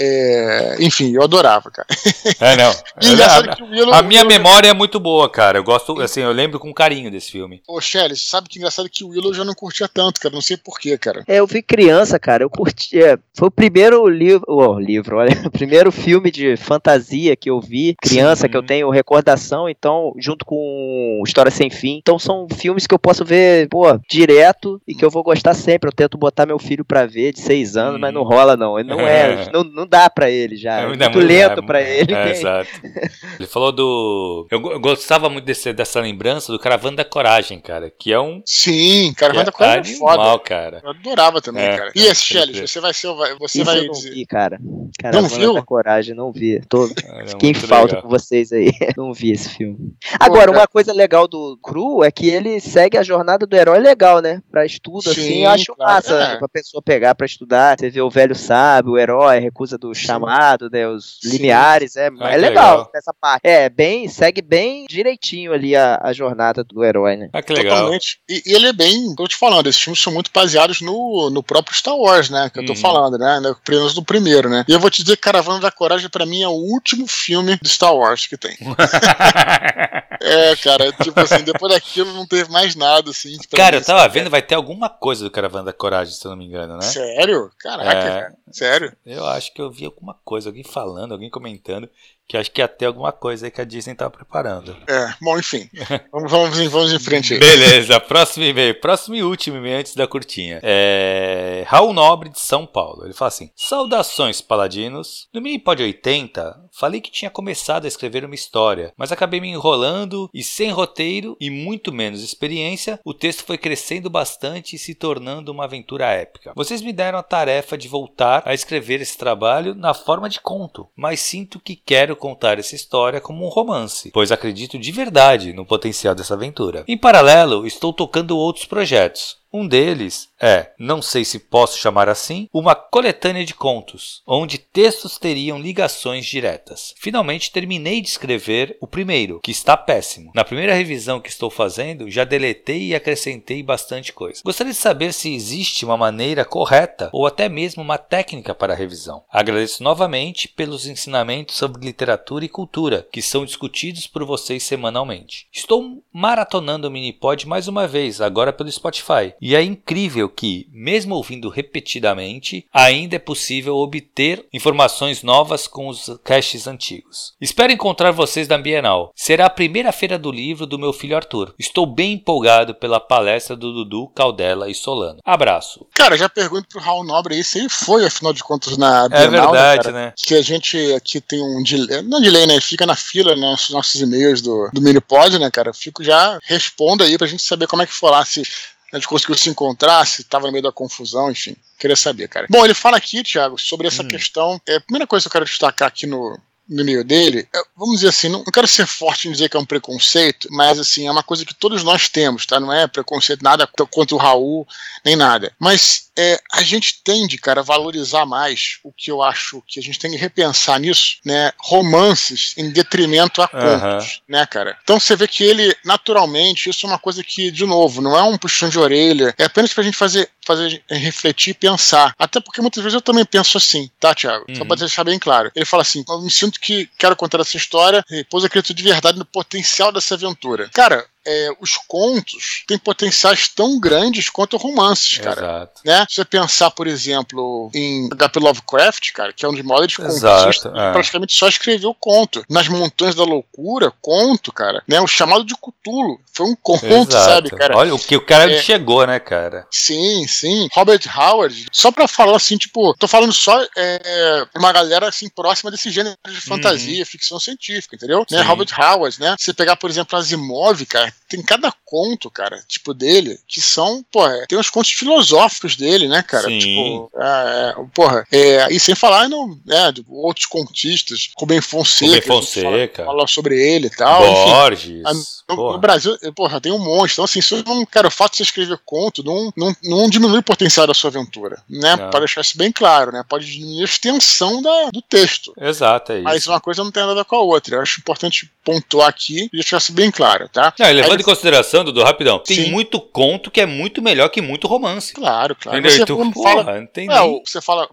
é, enfim, eu adorava, cara. É, não. a, a, a minha memória é muito boa, cara. Eu gosto, assim, eu lembro com carinho desse filme. Ô, Shelly, sabe que engraçado que o Willow já não curtia tanto, cara. Não sei porquê, cara. É, eu vi criança, cara. Eu curtia. Foi o primeiro livro. Oh, livro, olha. O primeiro filme de fantasia que eu vi, criança, Sim. que eu tenho recordação, então, junto com História Sem Fim. Então, são filmes que eu posso ver, pô, direto e que eu vou gostar sempre. Eu tento botar meu filho pra ver de seis anos, hum. mas não rola, não. Ele não é. não, não dá para ele já. É, muito, muito lento é, para ele. É, exato. Ele falou do. Eu, eu, gostava muito desse, dessa lembrança do Caravana da Coragem, cara. Que é um. Sim, Caravana da Coragem é foda. cara. Eu adorava também, é, cara. E esse, Shelly, você vai ser. Você vai. Eu não vi, cara. Caravana não viu? da Coragem, não vi. Tô... Fiquei em falta legal. com vocês aí. não vi esse filme. Agora, uma coisa legal do Cru é que ele segue a jornada do herói legal, né? Pra estudo, Sim, assim. Eu acho claro, massa é. pra pessoa pegar pra estudar. Você vê o velho sábio, o herói, recusa do chamado, né? Os Sim. limiares, é, ah, é legal, legal, essa parte. É, bem, segue bem direitinho ali a, a jornada do herói, né? Ah, que legal. Totalmente. E, e, ele é bem, tô te falando, esses filmes são muito baseados no, no próprio Star Wars, né? Que eu tô uhum. falando, né? Pelo menos do primeiro, né? E eu vou te dizer que Caravana da Coragem, pra mim, é o último filme do Star Wars que tem. é, cara, tipo assim, depois daquilo não teve mais nada, assim. Cara, eu tava vendo, vai ter alguma coisa do Caravana da Coragem, se eu não me engano, né? Sério? Caraca, é, cara. Sério? Eu acho que eu vi alguma coisa, alguém falando, alguém comentando que acho que ia ter alguma coisa aí que a Disney tá preparando. É, bom, enfim. vamos, vamos, vamos em frente aí. Beleza, próximo e-mail. Próximo e último e-mail antes da curtinha. É. Raul Nobre de São Paulo. Ele fala assim: Saudações, paladinos. No Minipod 80, falei que tinha começado a escrever uma história, mas acabei me enrolando e sem roteiro e muito menos experiência, o texto foi crescendo bastante e se tornando uma aventura épica. Vocês me deram a tarefa de voltar a escrever esse trabalho na forma de conto, mas sinto que quero contar essa história como um romance, pois acredito de verdade no potencial dessa aventura. Em paralelo, estou tocando outros projetos. Um deles é, não sei se posso chamar assim, uma coletânea de contos, onde textos teriam ligações diretas. Finalmente terminei de escrever o primeiro, que está péssimo. Na primeira revisão que estou fazendo, já deletei e acrescentei bastante coisa. Gostaria de saber se existe uma maneira correta ou até mesmo uma técnica para a revisão. Agradeço novamente pelos ensinamentos sobre literatura e cultura que são discutidos por vocês semanalmente. Estou maratonando o Minipod mais uma vez, agora pelo Spotify e é incrível que, mesmo ouvindo repetidamente, ainda é possível obter informações novas com os caches antigos. Espero encontrar vocês na Bienal. Será a primeira feira do livro do meu filho Arthur. Estou bem empolgado pela palestra do Dudu, Caldela e Solano. Abraço. Cara, já pergunto pro Raul Nobre aí se ele foi, afinal de contas, na é Bienal. É verdade, né? Que a gente aqui tem um delay, não delay, né? Fica na fila, né? Nossos, nossos e-mails do, do Minipod, né, cara? Fico já, responda aí pra gente saber como é que foi lá, se a gente conseguiu se encontrar, se estava no meio da confusão, enfim. Queria saber, cara. Bom, ele fala aqui, Thiago, sobre essa hum. questão. É, a primeira coisa que eu quero destacar aqui no, no meio dele, é, vamos dizer assim, não, não, quero ser forte em dizer que é um preconceito, mas assim, é uma coisa que todos nós temos, tá? Não é preconceito nada contra o Raul, nem nada. Mas é, a gente tende, cara, a valorizar mais o que eu acho que a gente tem que repensar nisso, né? Romances em detrimento a contos, né, cara? Então você vê que ele, naturalmente, isso é uma coisa que, de novo, não é um puxão de orelha, é apenas pra gente fazer, fazer refletir e pensar. Até porque muitas vezes eu também penso assim, tá, Thiago? Uhum. Só pra deixar bem claro. Ele fala assim: eu me sinto que quero contar essa história e pôs acredito de verdade no potencial dessa aventura. Cara, é, os contos têm potenciais tão grandes quanto romances, cara. Exato. Né? Se você pensar, por exemplo, em H.P. Lovecraft, cara, que é um dos maiores contos, é. praticamente só escreveu conto. Nas Montanhas da Loucura, conto, cara. Né? O chamado de Cthulhu foi um conto, Exato. sabe, cara? Olha o que o cara é, chegou, né, cara? Sim, sim. Robert Howard, só pra falar assim, tipo, tô falando só é, uma galera assim próxima desse gênero de fantasia, uhum. ficção científica, entendeu? Né? Robert Howard, né? Você pegar, por exemplo, Asimov, cara, tem cada conto, cara, tipo, dele, que são, pô, é, tem uns contos filosóficos dele, né, cara? Sim. Tipo, é, é, porra, é, e sem falar no, né, de outros contistas, Rubem Fonseca, Rubem Fonseca. Fala, fala, sobre ele e tal. Borges. Enfim, no, no, Brasil, porra, tem um monte. Então, assim, isso não, cara, o fato de você escrever conto não, não, não diminui o potencial da sua aventura, né? Não. Para deixar isso bem claro, né? Pode diminuir a extensão da, do texto. Exato, é isso. Mas uma coisa não tem nada com a outra. Eu acho importante pontuar aqui e deixar isso bem claro, tá? Não, levando em consideração, Dudu, rapidão, tem sim. muito conto que é muito melhor que muito romance. Claro, claro. Entendeu? Você, tu, porra, fala, entendi. É, você fala,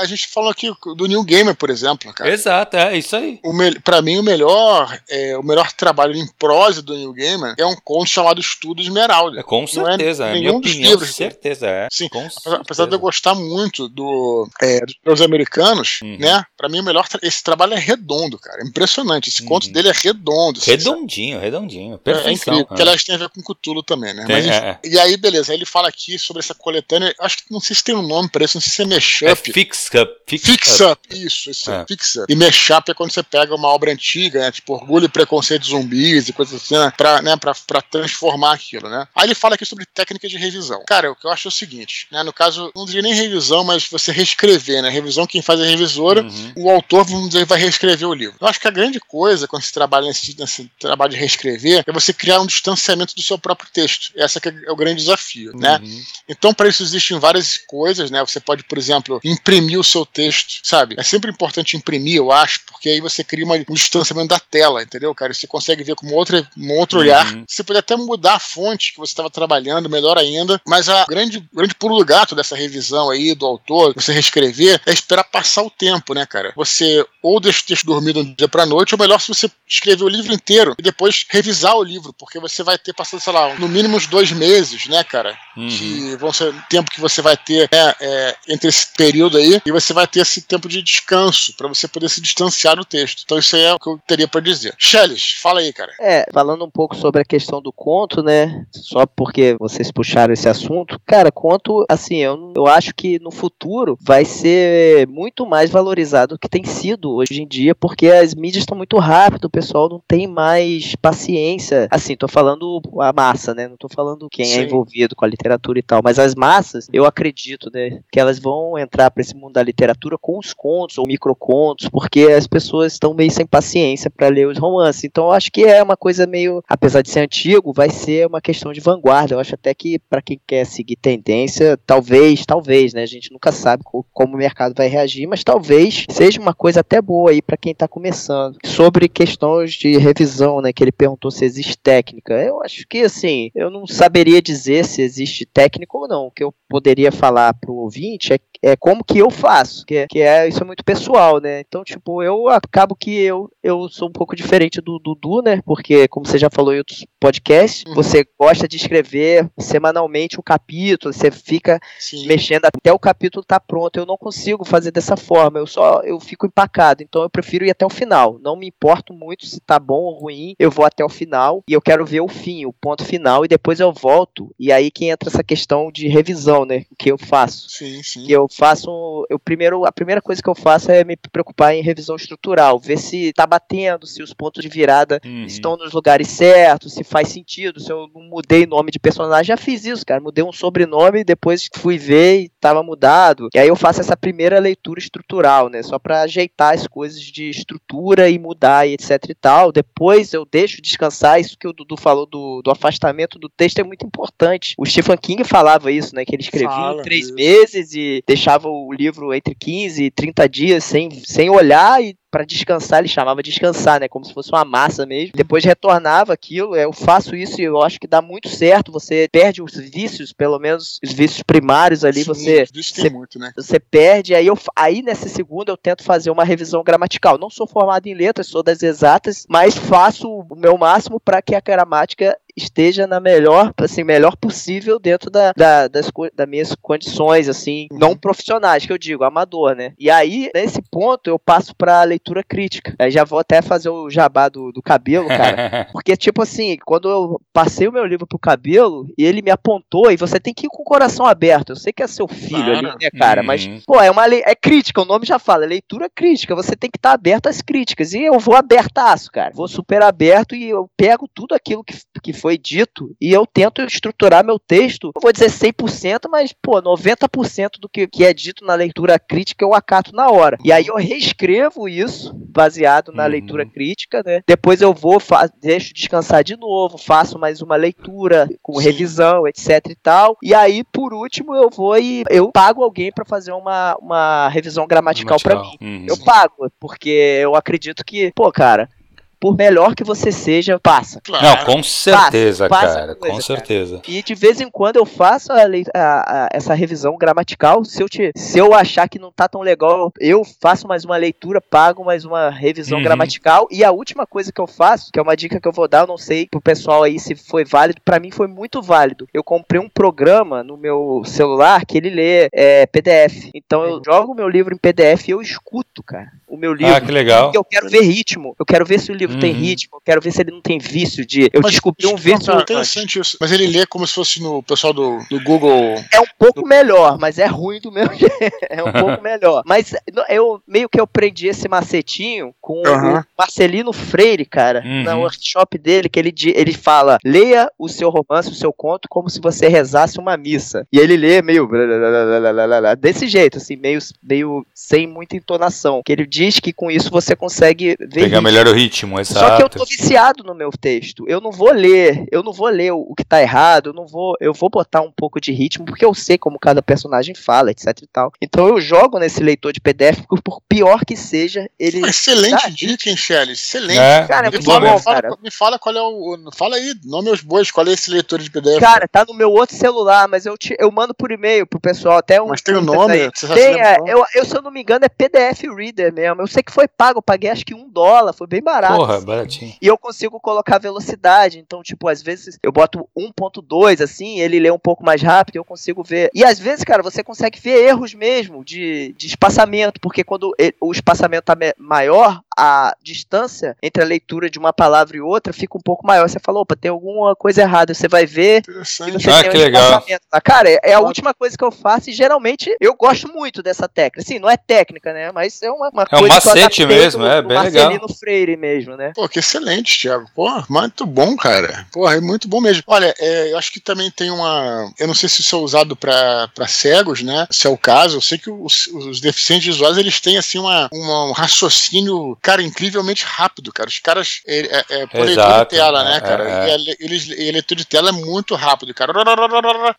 a gente falou aqui do New Gamer, por exemplo, cara. Exato, é isso aí. O me, pra mim, o melhor, é, o melhor trabalho em prosa do New Gamer é um conto chamado Estudo Esmeralda. É, com certeza, é, é minha opinião, livros, com certeza é. Sim, com apesar, certeza. apesar de eu gostar muito do, é, dos americanos, uhum. né, pra mim o melhor, esse trabalho é redondo, cara, é impressionante, esse uhum. conto dele é redondo. Redondinho, redondinho, perfeição. É, incrível, porque aliás tem a ver com Cthulhu também, né, tem, Mas, é. E aí, beleza, aí ele fala aqui sobre essa coletânea, acho que não sei se tem um nome pra isso, não sei se é mashup. É fix up. Fix, fix up. up. isso, isso, é. fix up. E mashup é quando você pega uma obra antiga, né, tipo Orgulho e Preconceito de Zumbis e coisas assim, né, pra, né, pra, pra transformar aquilo, né. Aí ele fala aqui sobre técnica de revisão. Cara, o que eu acho é o seguinte, né, no caso, não diria nem revisão, mas você reescrever, né, revisão quem faz é a revisora, uhum. o autor, vamos dizer, vai reescrever o livro. Eu acho que a grande coisa quando se trabalha nesse, nesse trabalho de reescrever é você criar um distanciamento do seu próprio texto. Essa é, é o grande desafio, né? uhum. né. Então, para isso existem várias coisas, né, você pode, por exemplo, imprimir o seu texto, sabe? É sempre importante imprimir, eu acho, porque aí você cria uma, um distanciamento da tela, entendeu, cara? Você consegue ver com um outro, um outro uhum. olhar. Você pode até mudar a fonte que você estava trabalhando, melhor ainda. Mas a grande, grande pulo do gato dessa revisão aí do autor, você reescrever, é esperar passar o tempo, né, cara? Você ou deixa o texto dormido do dia pra noite, ou melhor se você escrever o livro inteiro e depois revisar o livro, porque você vai ter passado, sei lá, no mínimo uns dois meses, né, cara? Uhum. Que vão ser o tempo que você vai ter né, é, entre esse período aí, e você vai ter esse tempo de descanso para você poder se distanciar do texto. Então isso aí é o que eu teria para dizer. Shellis, fala aí, cara. É, falando um pouco sobre a questão do conto, né? Só porque vocês puxaram esse assunto, cara, conto, assim, eu, eu acho que no futuro vai ser muito mais valorizado do que tem sido hoje em dia, porque as mídias estão muito rápido, o pessoal não tem mais paciência. Assim, tô falando a massa, né? Não tô falando quem é Sim. é envolvido com a literatura e tal, mas as massas, eu acredito, né, que elas vão entrar para esse mundo da literatura com os contos ou microcontos, porque as pessoas estão meio sem paciência para ler os romances. Então, eu acho que é uma coisa meio, apesar de ser antigo, vai ser uma questão de vanguarda. Eu acho até que para quem quer seguir tendência, talvez, talvez, né? A gente nunca sabe como o mercado vai reagir, mas talvez seja uma coisa até boa aí para quem está começando. Sobre questões de revisão, né? Que ele perguntou se existe técnica. Eu acho que assim, eu não saberia dizer se existe técnica ou não. O que eu poderia falar pro ouvinte é, é como que eu faço, que, é, que é isso é muito pessoal, né? Então, tipo, eu acabo que eu, eu sou um pouco diferente do Dudu, né? Porque, como você já falou em outros podcasts, uhum. você gosta de escrever semanalmente um capítulo, você fica Sim. mexendo até o capítulo tá pronto. Eu não consigo fazer dessa forma, eu só eu fico empacado. Então eu prefiro ir até o final. Não me importo muito se tá bom ou ruim, eu vou até o final e eu quero ver o fim, o ponto final, e depois eu volto. E aí que entra essa questão de revisão, né? O que eu faço. Sim, sim. Que eu faço. Eu primeiro, a primeira coisa que eu faço é me preocupar em revisão estrutural, ver se tá batendo, se os pontos de virada uhum. estão nos lugares certos, se faz sentido, se eu não mudei nome de personagem. Já fiz isso, cara. Mudei um sobrenome, depois fui ver e tava mudado. E aí eu faço essa primeira leitura estrutural, né? só para ajeitar as coisas de estrutura e mudar e etc e tal. Depois eu deixo descansar. Isso que o Dudu falou do, do afastamento do texto é muito importante. O Stephen King falava isso, né? Que ele escrevia Fala, três meses e deixava o livro entre 15 e 30 dias sem, sem olhar e para descansar, ele chamava descansar, né? Como se fosse uma massa mesmo. Depois retornava aquilo. Eu faço isso e eu acho que dá muito certo. Você perde os vícios, pelo menos os vícios primários ali. Sim, você, você, muito, né? você perde. Aí, eu, aí nessa segunda eu tento fazer uma revisão gramatical. Não sou formado em letras, sou das exatas, mas faço o meu máximo para que a gramática esteja na melhor, assim, melhor possível dentro da, da, das, das minhas condições, assim, uhum. não profissionais, que eu digo, amador, né? E aí, nesse ponto, eu passo pra leitura crítica. Aí já vou até fazer o jabá do, do cabelo, cara. porque, tipo assim, quando eu passei o meu livro pro cabelo, e ele me apontou, e você tem que ir com o coração aberto. Eu sei que é seu filho claro. ali, né, cara? Uhum. Mas, pô, é uma é crítica, o nome já fala, é leitura crítica. Você tem que estar tá aberto às críticas. E eu vou abertaço, cara. Vou super aberto e eu pego tudo aquilo que, que foi dito e eu tento estruturar meu texto, não vou dizer 100%, mas, pô, 90% do que, que é dito na leitura crítica eu acato na hora. E aí eu reescrevo isso, baseado na uhum. leitura crítica, né? Depois eu vou, deixo descansar de novo, faço mais uma leitura com Sim. revisão, etc e tal. E aí, por último, eu vou e eu pago alguém para fazer uma, uma revisão gramatical, gramatical. para mim. Uhum. Eu pago, porque eu acredito que, pô, cara, por melhor que você seja, passa. Claro. Não, com certeza, passa, passa cara, coisa, com certeza. Cara. E de vez em quando eu faço a, a, a, essa revisão gramatical. Se eu, te, se eu achar que não tá tão legal, eu faço mais uma leitura, pago mais uma revisão uhum. gramatical. E a última coisa que eu faço, que é uma dica que eu vou dar, eu não sei pro pessoal aí se foi válido, para mim foi muito válido. Eu comprei um programa no meu celular que ele lê é, PDF. Então eu jogo o meu livro em PDF e eu escuto, cara, o meu livro. Ah, que legal. eu quero ver ritmo. Eu quero ver se o livro uhum. tem ritmo, eu quero ver se ele não tem vício de. Eu Mas, descobri um vício. É interessante isso. Mas ele lê como se fosse no pessoal do, do Google. É um pouco do... melhor, mas é ruim do mesmo jeito. é um pouco melhor. Mas eu meio que eu aprendi esse macetinho com uhum. o Marcelino Freire, cara, uhum. na workshop dele, que ele, ele fala: leia o seu romance, o seu conto, como se você rezasse uma missa. E ele lê meio desse jeito, assim, meio, meio sem muita entonação. Que ele diz que com isso você consegue ver. Pegar melhor o ritmo, exato. Só que eu tô viciado no meu texto. Eu não vou ler, eu não vou ler o, que tá errado, eu não vou, eu vou botar um pouco de ritmo, porque eu sei como cada personagem fala, etc e tal. Então eu jogo nesse leitor de PDF, por pior que seja, ele. Excelente tá dica, hein, Shelly? Excelente. É, cara, é me, fala, bom, cara. me fala qual é o. Fala aí, nome aos bois, qual é esse leitor de PDF? Cara, tá no meu outro celular, mas eu, te, eu mando por e-mail pro pessoal até um. Mas tem o um nome? Tem, é, eu, eu, se eu não me engano, é PDF Reader mesmo. Eu sei que foi pago, eu paguei acho que um dólar, foi bem barato. Porra, baratinho. E eu consigo colocar velocidade. Então, tipo, às vezes eu boto 1.2 assim, ele lê um pouco mais rápido, eu consigo ver. E às vezes, cara, você consegue ver erros mesmo de, de espaçamento, porque quando ele, o espaçamento tá maior, a distância entre a leitura de uma palavra e outra fica um pouco maior. Você falou, opa, tem alguma coisa errada. Você vai ver e você ah, tem que um legal. Cara, é, é, a última coisa que eu faço e geralmente eu gosto muito dessa técnica. Sim, não é técnica, né? Mas é uma, uma é coisa um macete mesmo, é bem legal. Marcelino Freire mesmo, né? Pô, que excelente, Thiago. Pô, muito bom, cara. Pô, é muito bom mesmo. Olha, é, eu acho que também tem uma. Eu não sei se isso é usado para cegos, né? Se é o caso. Eu sei que os, os deficientes visuais eles têm assim uma, uma, um raciocínio, cara, incrivelmente rápido, cara. Os caras. É, é, é por leitura de tela, né, é, cara? É, é. E, eles, e a leitura de tela é muito rápido, cara.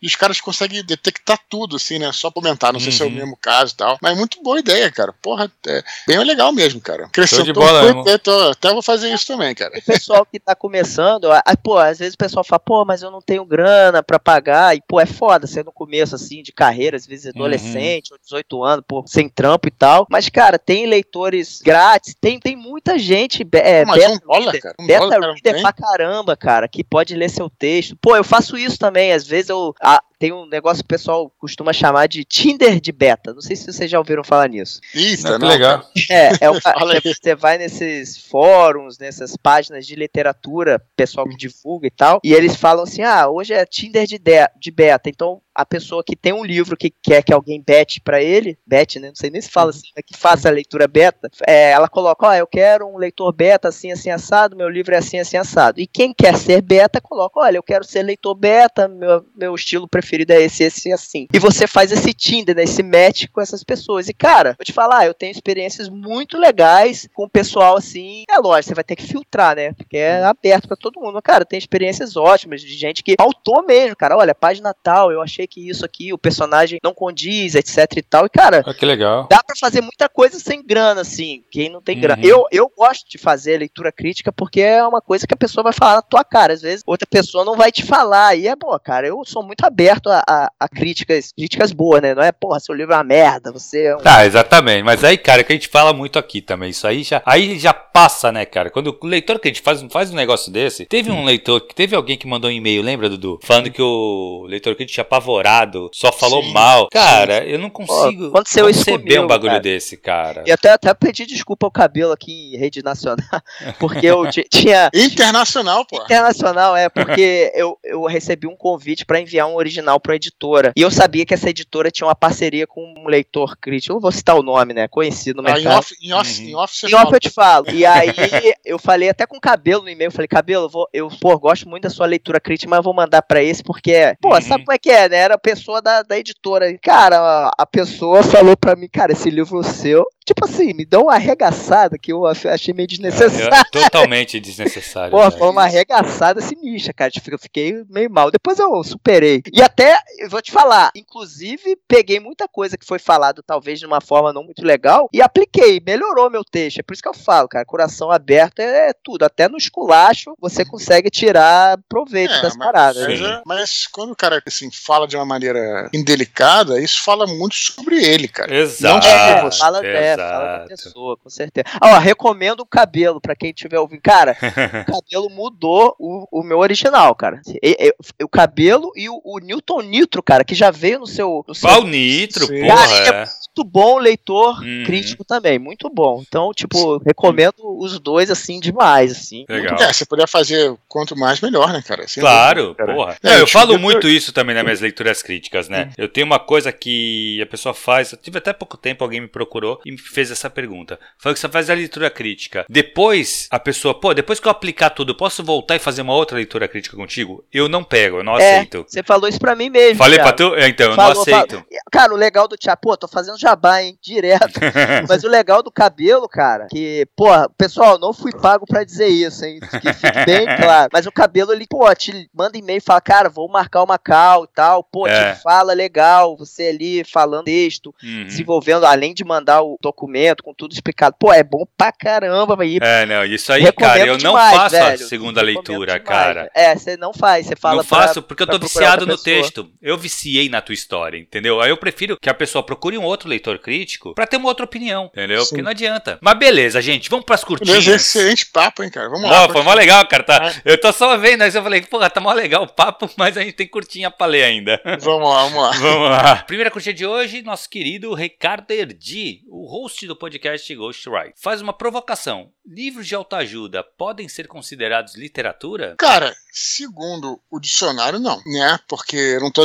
E os caras conseguem detectar tudo, assim, né? Só comentar. Não uhum. sei se é o uhum. mesmo caso e tal. Mas muito boa ideia, cara. Porra, é bem legal mesmo, cara. Cresceu de bola, um até vou fazer isso também, cara. O pessoal que tá começando, pô, às vezes o pessoal fala, pô, mas eu não tenho grana pra pagar. E, pô, é foda ser no começo, assim, de carreira, às vezes adolescente, uhum. ou 18 anos, pô, sem trampo e tal. Mas, cara, tem leitores grátis, tem, tem muita gente. É, mas beta, um dólar, cara. Um beta dólar, reader pra caramba, cara, que pode ler seu texto. Pô, eu faço isso também. Às vezes eu. A, tem um negócio que o pessoal costuma chamar de Tinder de beta. Não sei se vocês já ouviram falar nisso. Isso, não, legal. É, é uma, você vai nesses fóruns, nessas páginas de literatura, pessoal que divulga e tal, e eles falam assim: ah, hoje é Tinder de, de, de beta. Então a pessoa que tem um livro que quer que alguém bete para ele, bete, né? Não sei nem se fala assim, né, que faça a leitura beta, é, ela coloca, ó, oh, eu quero um leitor beta assim, assim, assado, meu livro é assim, assim, assado. E quem quer ser beta, coloca, olha, eu quero ser leitor beta, meu, meu estilo preferido preferido é esse, esse assim. E você faz esse Tinder, né, esse match com essas pessoas. E, cara, vou te falar, eu tenho experiências muito legais com o pessoal assim. É lógico, você vai ter que filtrar, né? Porque é aberto para todo mundo. Mas, cara, tem experiências ótimas de gente que faltou mesmo, cara. Olha, página tal, eu achei que isso aqui, o personagem não condiz, etc e tal. E, cara, ah, que legal. dá para fazer muita coisa sem grana, assim. Quem não tem grana. Uhum. Eu, eu gosto de fazer leitura crítica porque é uma coisa que a pessoa vai falar na tua cara. Às vezes, outra pessoa não vai te falar. E é bom, cara. Eu sou muito aberto a, a, a críticas, críticas boas, né? Não é, porra, seu livro é uma merda, você é um... Ah, exatamente. Mas aí, cara, é que a gente fala muito aqui também. Isso aí já, aí já passa, né, cara? Quando o leitor que a gente faz, faz um negócio desse, teve um leitor, teve alguém que mandou um e-mail, lembra, Dudu? Falando que o leitor que a gente tinha apavorado, só falou sim, mal. Cara, sim. eu não consigo Pô, conceber comigo, um bagulho cara. desse, cara. E até, até pedi desculpa ao cabelo aqui em rede nacional, porque eu tinha... Internacional, pô. Internacional, é, porque eu, eu recebi um convite para enviar um original pra editora. E eu sabia que essa editora tinha uma parceria com um leitor crítico. Eu não vou citar o nome, né? Conhecido no ah, mercado. Em off, em off, uhum. em off, em off eu te falo. E aí eu falei até com o cabelo no e-mail, falei, cabelo, eu, vou, eu pô, gosto muito da sua leitura crítica, mas eu vou mandar para esse porque, pô, uhum. sabe como é que é, né? Era a pessoa da, da editora. Cara, a pessoa falou para mim, cara, esse livro seu tipo assim, me deu uma arregaçada que eu achei meio desnecessário. É, totalmente desnecessário. Pô, foi uma arregaçada sinistra, cara. Tipo, eu fiquei meio mal. Depois eu superei. E até, eu vou te falar, inclusive, peguei muita coisa que foi falado, talvez de uma forma não muito legal, e apliquei. Melhorou meu texto. É por isso que eu falo, cara. Coração aberto é, tudo. Até no esculacho você consegue tirar proveito é, das mas, paradas. Mas, mas quando o cara assim, fala de uma maneira indelicada, isso fala muito sobre ele, cara. Exato. Não é, fala dela fala da pessoa, com certeza. Ó, recomendo o cabelo para quem tiver ouvindo. Cara, o cabelo mudou o, o meu original, cara. E, e, o cabelo e o, o, Newton Nitro, cara, que já veio no seu. No Qual Nitro, Sim. porra? Cara, é muito bom leitor uhum. crítico também, muito bom. Então, tipo, recomendo os dois, assim, demais, assim. Legal. É, você puder fazer quanto mais, melhor, né, cara? Sem claro, dúvida, cara. porra. É, eu falo muito isso também nas minhas leituras críticas, né? Eu tenho uma coisa que a pessoa faz, eu tive até pouco tempo, alguém me procurou e fez essa pergunta. Falou que você faz a leitura crítica. Depois, a pessoa, pô, depois que eu aplicar tudo, eu posso voltar e fazer uma outra leitura crítica contigo? Eu não pego, eu não é, aceito. Você falou isso pra mim mesmo. Falei Thiago. pra tu? É, então, eu falou, não aceito. Cara, o legal do Thiago, pô, tô fazendo jabá, hein, direto. Mas o legal do cabelo, cara, que, pô, pessoal, não fui pago pra dizer isso, hein, que fique bem claro. Mas o cabelo, ele, pô, te manda e-mail e fala, cara, vou marcar uma call e tal, pô, é. te fala legal, você ali falando texto, uhum. desenvolvendo, além de mandar o documento, com tudo explicado. Pô, é bom pra caramba, vai É, não, isso aí, cara, eu não faço velho, a segunda leitura, demais, cara. É, você não faz, você fala Não pra, faço, porque eu tô viciado no texto. Eu viciei na tua história, entendeu? Aí eu prefiro que a pessoa procure um outro leitor crítico pra ter uma outra opinião, entendeu? Sim. Porque não adianta. Mas beleza, gente, vamos pras curtinhas. Beleza, excelente papo, hein, cara. Vamos lá. Não, foi mó legal, cara. Tá, é. Eu tô só vendo, aí eu falei, porra, tá mó legal o papo, mas a gente tem curtinha pra ler ainda. Vamos lá, vamos lá. vamos lá. Primeira curtinha de hoje, nosso querido Ricardo Erdi, o host do podcast Ghostwrite. Faz uma provocação. Livros de autoajuda podem ser considerados literatura? Cara, segundo o dicionário, não, né? Porque não estou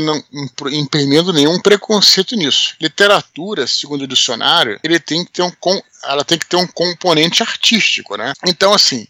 imprimindo nenhum preconceito nisso. Literatura, segundo o dicionário, ele tem que ter um ela tem que ter um componente artístico, né? Então, assim,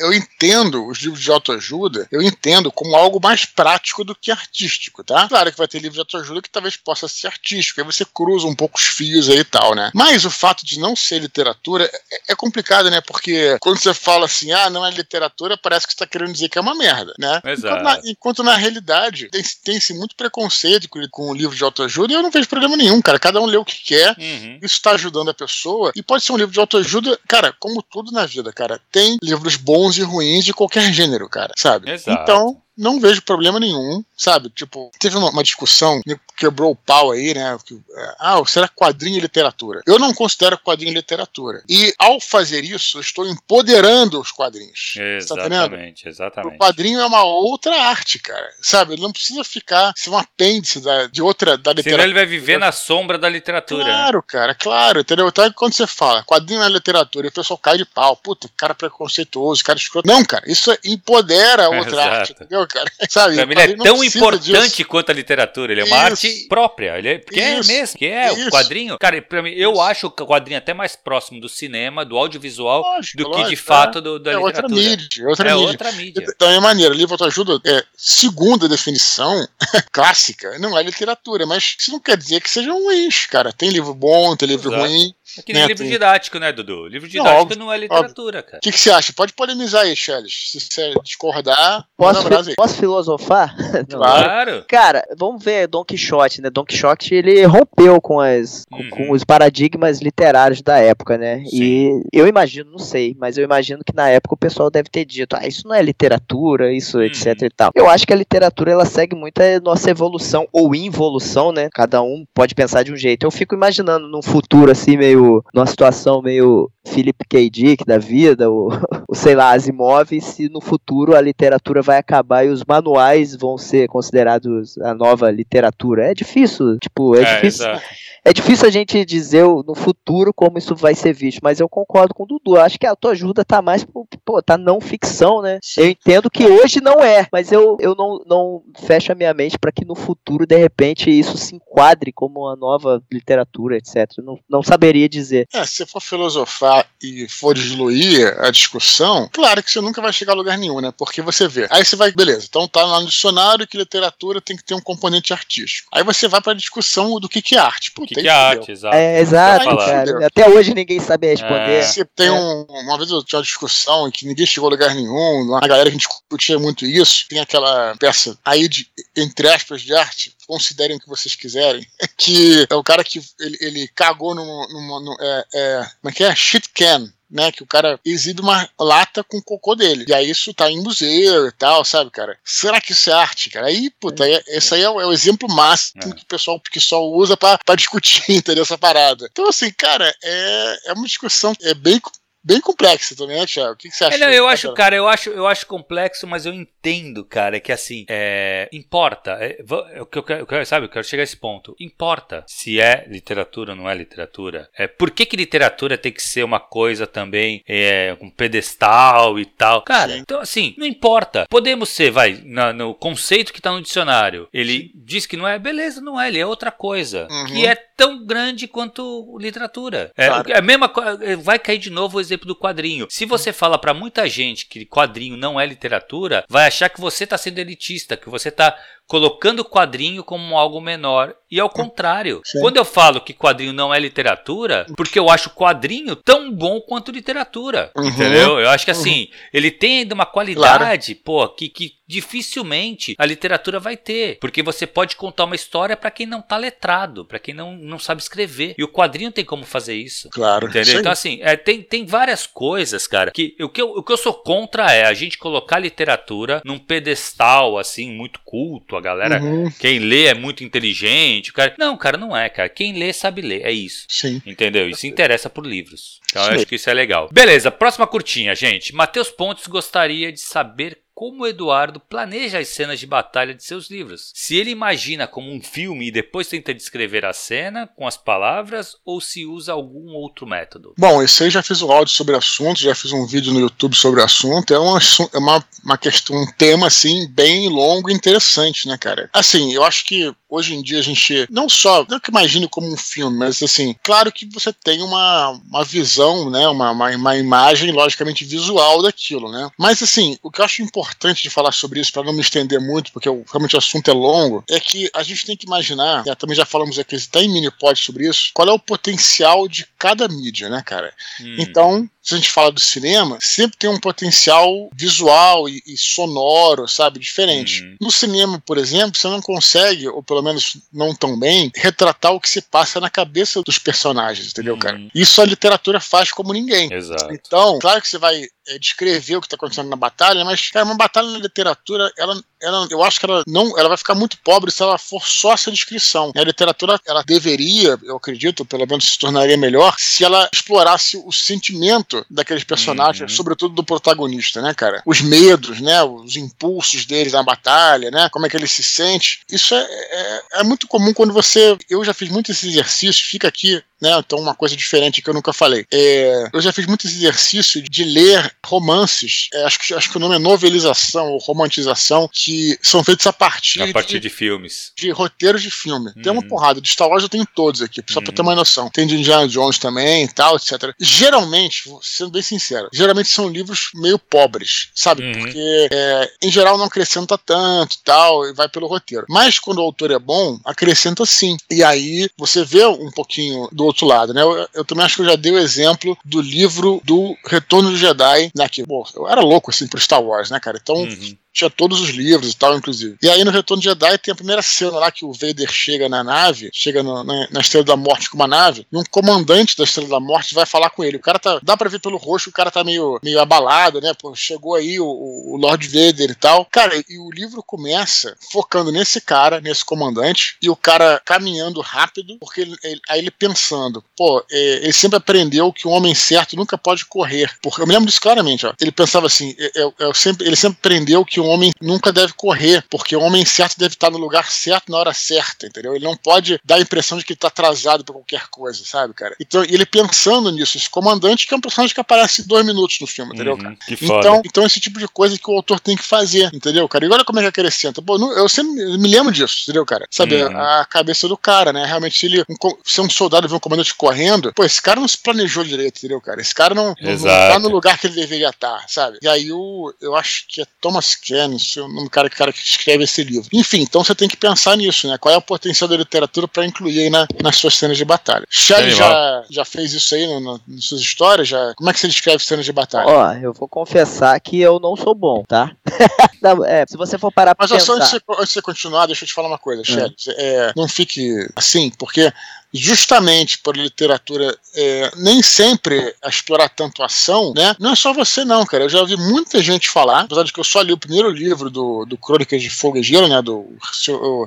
eu entendo os livros de autoajuda, eu entendo como algo mais prático do que artístico, tá? Claro que vai ter livros de autoajuda que talvez possa ser artístico, aí você cruza um pouco os fios aí e tal, né? Mas o fato de não ser literatura é, é complicado, né? Porque quando você fala assim, ah, não é literatura, parece que você tá querendo dizer que é uma merda, né? Exato. Enquanto na, enquanto na realidade tem-se tem muito preconceito com, com o livro de autoajuda e eu não vejo problema nenhum, cara. Cada um lê o que quer, uhum. isso está ajudando a pessoa e pode ser um livro de autoajuda, cara, como tudo na vida, cara, tem livros bons e ruins de qualquer gênero, cara, sabe? Exato. Então, não vejo problema nenhum, sabe? Tipo, teve uma, uma discussão, quebrou o pau aí, né? Que, é, ah, será quadrinho e literatura? Eu não considero quadrinho literatura. E ao fazer isso, estou empoderando os quadrinhos. Tá exatamente, tá exatamente. O quadrinho é uma outra arte, cara. Sabe? Ele não precisa ficar ser um apêndice da, de outra da literatura. Senão ele vai viver na sombra da literatura. Claro, cara, claro, entendeu? Então quando você fala quadrinho na literatura e o pessoal cai de pau, puta, cara preconceituoso, cara escroto. Não, cara, isso empodera a outra arte, entendeu? Cara. Sabe? Pra mim ele é tão importante disso. quanto a literatura. Ele é uma Isso. arte própria. Ele é, porque é é mesmo, que é Isso. o quadrinho. Cara, pra mim, eu acho o quadrinho até mais próximo do cinema, do audiovisual, lógico, do que de fato do, da é literatura. Outra mídia, outra é mídia. outra mídia. Então é maneira. Livro autoajuda é segunda definição clássica, não é literatura, mas isso não quer dizer que sejam ruins, cara. Tem livro bom, tem livro Exato. ruim. É que nem né, livro tem... didático, né, Dudu? Livro didático não, não é literatura, óbvio. cara. O que, que, você acha? Pode polemizar aí, Charles. Se você discordar, posso, fi posso filosofar? Claro. Cara, vamos ver Don Quixote, né? Don Quixote, ele rompeu com, as, uhum. com os paradigmas literários da época, né? Sim. E eu imagino, não sei, mas eu imagino que na época o pessoal deve ter dito, ah, isso não é literatura, isso, uhum. etc e tal. Eu acho que a literatura, ela segue muito a nossa evolução ou involução, né? Cada um pode pensar de um jeito. Eu fico imaginando num futuro, assim, meio, numa situação meio Philip K. Dick da vida, o, o sei lá, Asimov, se no futuro a literatura vai acabar e os manuais vão ser considerados a nova literatura. É difícil, tipo, é, é difícil. Exato. É difícil a gente dizer no futuro como isso vai ser visto, mas eu concordo com o Dudu. Acho que a tua ajuda tá mais, pô, tá não ficção, né? Eu entendo que hoje não é, mas eu, eu não, não fecho a minha mente para que no futuro, de repente, isso se enquadre como uma nova literatura, etc. Não, não saberia dizer. É, se for filosofar e for diluir a discussão, claro que você nunca vai chegar a lugar nenhum, né? Porque você vê. Aí você vai, beleza, então tá lá no dicionário que literatura tem que ter um componente artístico. Aí você vai pra discussão do que, que é arte. Puta, que, que é arte, exato. É, exato, cara. Até hoje ninguém sabe responder. É. Você tem é. um, uma vez eu tinha uma discussão em que ninguém chegou a lugar nenhum, a galera que a gente discutia muito isso, tem aquela peça aí de, entre aspas, de arte, considerem o que vocês quiserem, que é o cara que ele, ele cagou numa, numa, numa é, é, como é que é? Shit can, né? Que o cara exibe uma lata com cocô dele. E aí isso tá em museu e tal, sabe, cara? Será que isso é arte, cara? Aí, puta, aí, esse aí é o, é o exemplo máximo é. que o pessoal que só usa pra, pra discutir, entendeu? Essa parada. Então, assim, cara, é, é uma discussão é bem bem complexa também, né, Thiago? O que, que você acha? É, não, eu acho, cara, eu acho, eu acho complexo, mas eu entendo, cara, que assim, é, importa. É, o que eu quero, eu quero, sabe, eu quero chegar a esse ponto. Importa se é literatura ou não é literatura. É, por que, que literatura tem que ser uma coisa também é, um pedestal e tal? Cara, Sim. então assim, não importa. Podemos ser, vai, na, no conceito que tá no dicionário. Ele Sim. diz que não é, beleza, não é, ele é outra coisa. Uhum. Que é tão grande quanto literatura. É, claro. é a mesma coisa, vai cair de novo o exemplo do quadrinho. Se você fala para muita gente que quadrinho não é literatura, vai achar que você tá sendo elitista, que você tá colocando o quadrinho como algo menor. E ao contrário, Sim. quando eu falo que quadrinho não é literatura, porque eu acho quadrinho tão bom quanto literatura. Uhum. Entendeu? Eu acho que assim, uhum. ele tem ainda uma qualidade, claro. pô, que, que dificilmente a literatura vai ter. Porque você pode contar uma história para quem não tá letrado, para quem não, não sabe escrever. E o quadrinho tem como fazer isso. Claro. Entendeu? Então, assim, é, tem, tem várias coisas, cara, que o que, eu, o que eu sou contra é a gente colocar a literatura num pedestal, assim, muito culto, a galera, uhum. quem lê é muito inteligente. Cara... Não, cara, não é, cara. Quem lê sabe ler, é isso. Sim. Entendeu? E se interessa por livros. Então Sim. eu acho que isso é legal. Beleza, próxima curtinha, gente. Matheus Pontes gostaria de saber como Eduardo planeja as cenas de batalha de seus livros. Se ele imagina como um filme e depois tenta descrever a cena com as palavras ou se usa algum outro método. Bom, esse aí já fiz um áudio sobre o assunto, já fiz um vídeo no YouTube sobre o assunto. É uma, é uma, uma questão, um tema assim bem longo e interessante, né, cara? Assim, eu acho que hoje em dia a gente não só, não que imagine como um filme, mas assim, claro que você tem uma, uma visão, né, uma, uma, uma imagem logicamente visual daquilo, né? Mas assim, o que eu acho importante importante de falar sobre isso, para não me estender muito, porque realmente o assunto é longo, é que a gente tem que imaginar, né, também já falamos aqui, está em mini-pod sobre isso, qual é o potencial de cada mídia, né, cara? Hum. Então, se a gente fala do cinema, sempre tem um potencial visual e, e sonoro, sabe, diferente. Uhum. No cinema, por exemplo, você não consegue, ou pelo menos não tão bem, retratar o que se passa na cabeça dos personagens, entendeu, uhum. cara? Isso a literatura faz como ninguém. Exato. Então, claro que você vai é, descrever o que está acontecendo na batalha, mas, cara, uma batalha na literatura, ela, ela, eu acho que ela não, ela vai ficar muito pobre se ela for só essa descrição. A literatura, ela deveria, eu acredito, pelo menos se tornaria melhor, se ela explorasse o sentimento daqueles personagens, uhum. sobretudo do protagonista, né, cara? Os medos, né? Os impulsos dele na batalha, né? Como é que ele se sente. Isso é, é, é muito comum quando você. Eu já fiz muito esse exercício, fica aqui né? Então, uma coisa diferente que eu nunca falei. É, eu já fiz muito exercício de ler romances, é, acho, que, acho que o nome é novelização ou romantização, que são feitos a partir, a partir de, de filmes. De roteiros de filme. Uhum. Tem uma uhum. porrada. De Star Wars eu tenho todos aqui, só uhum. pra ter uma noção. Tem de Indiana Jones também e tal, etc. Geralmente, sendo bem sincero, geralmente são livros meio pobres, sabe? Uhum. Porque, é, em geral, não acrescenta tanto e tal, e vai pelo roteiro. Mas quando o autor é bom, acrescenta sim. E aí você vê um pouquinho do outro lado, né? Eu, eu também acho que eu já dei o exemplo do livro do Retorno do Jedi, né? Que, pô, eu era louco assim pro Star Wars, né, cara? Então, uhum tinha todos os livros e tal, inclusive. E aí no Retorno de Jedi tem a primeira cena lá que o Vader chega na nave, chega no, na, na, Estrela da Morte com uma nave, e um comandante da Estrela da Morte vai falar com ele. O cara tá. Dá pra ver pelo rosto, o cara tá meio, meio abalado, né? Pô, chegou aí o, o Lord Vader e tal. Cara, e o livro começa focando nesse cara, nesse comandante, e o cara caminhando rápido, porque ele, ele, aí ele pensando, pô, é, ele sempre aprendeu que um homem certo nunca pode correr. Porque eu me lembro disso claramente, ó. Ele pensava assim, eu, eu sempre, ele sempre aprendeu que um homem nunca deve correr, porque o homem certo deve estar no lugar certo na hora certa, entendeu? Ele não pode dar a impressão de que ele está atrasado por qualquer coisa, sabe, cara? Então, ele pensando nisso, esse comandante, que é um personagem que aparece dois minutos no filme, entendeu, uhum, cara? Então, então, esse tipo de coisa que o autor tem que fazer, entendeu, cara? E olha como é que acrescenta. Pô, eu sempre me lembro disso, entendeu, cara? Sabe, uhum. a, cabeça do cara, né? Realmente, se ele um, se um soldado vê um comandante correndo, pô, esse cara não se planejou direito, entendeu, cara? Esse cara não, não, não tá no lugar que ele deveria estar, sabe? E aí, o, eu acho que é Thomas Kennis, o nome do cara, cara que escreve esse livro. Enfim, então você tem que pensar nisso, né? Qual é o potencial da literatura para incluir aí na, nas suas cenas de batalha. Shelley já, já fez isso aí no, no, nas suas histórias? Já... Como é que você descreve cenas de batalha? Ó, eu vou confessar que eu não sou bom, tá? não, é, se você for parar pra Mas pensar... só antes de, você, antes de você continuar, deixa eu te falar uma coisa, Shelley. É, não fique assim, porque justamente por literatura é, nem sempre explorar tanto ação, né? Não é só você não, cara. Eu já ouvi muita gente falar, apesar de que eu só li o primeiro livro do, do Crônicas de Fogo e Gelo, né? Do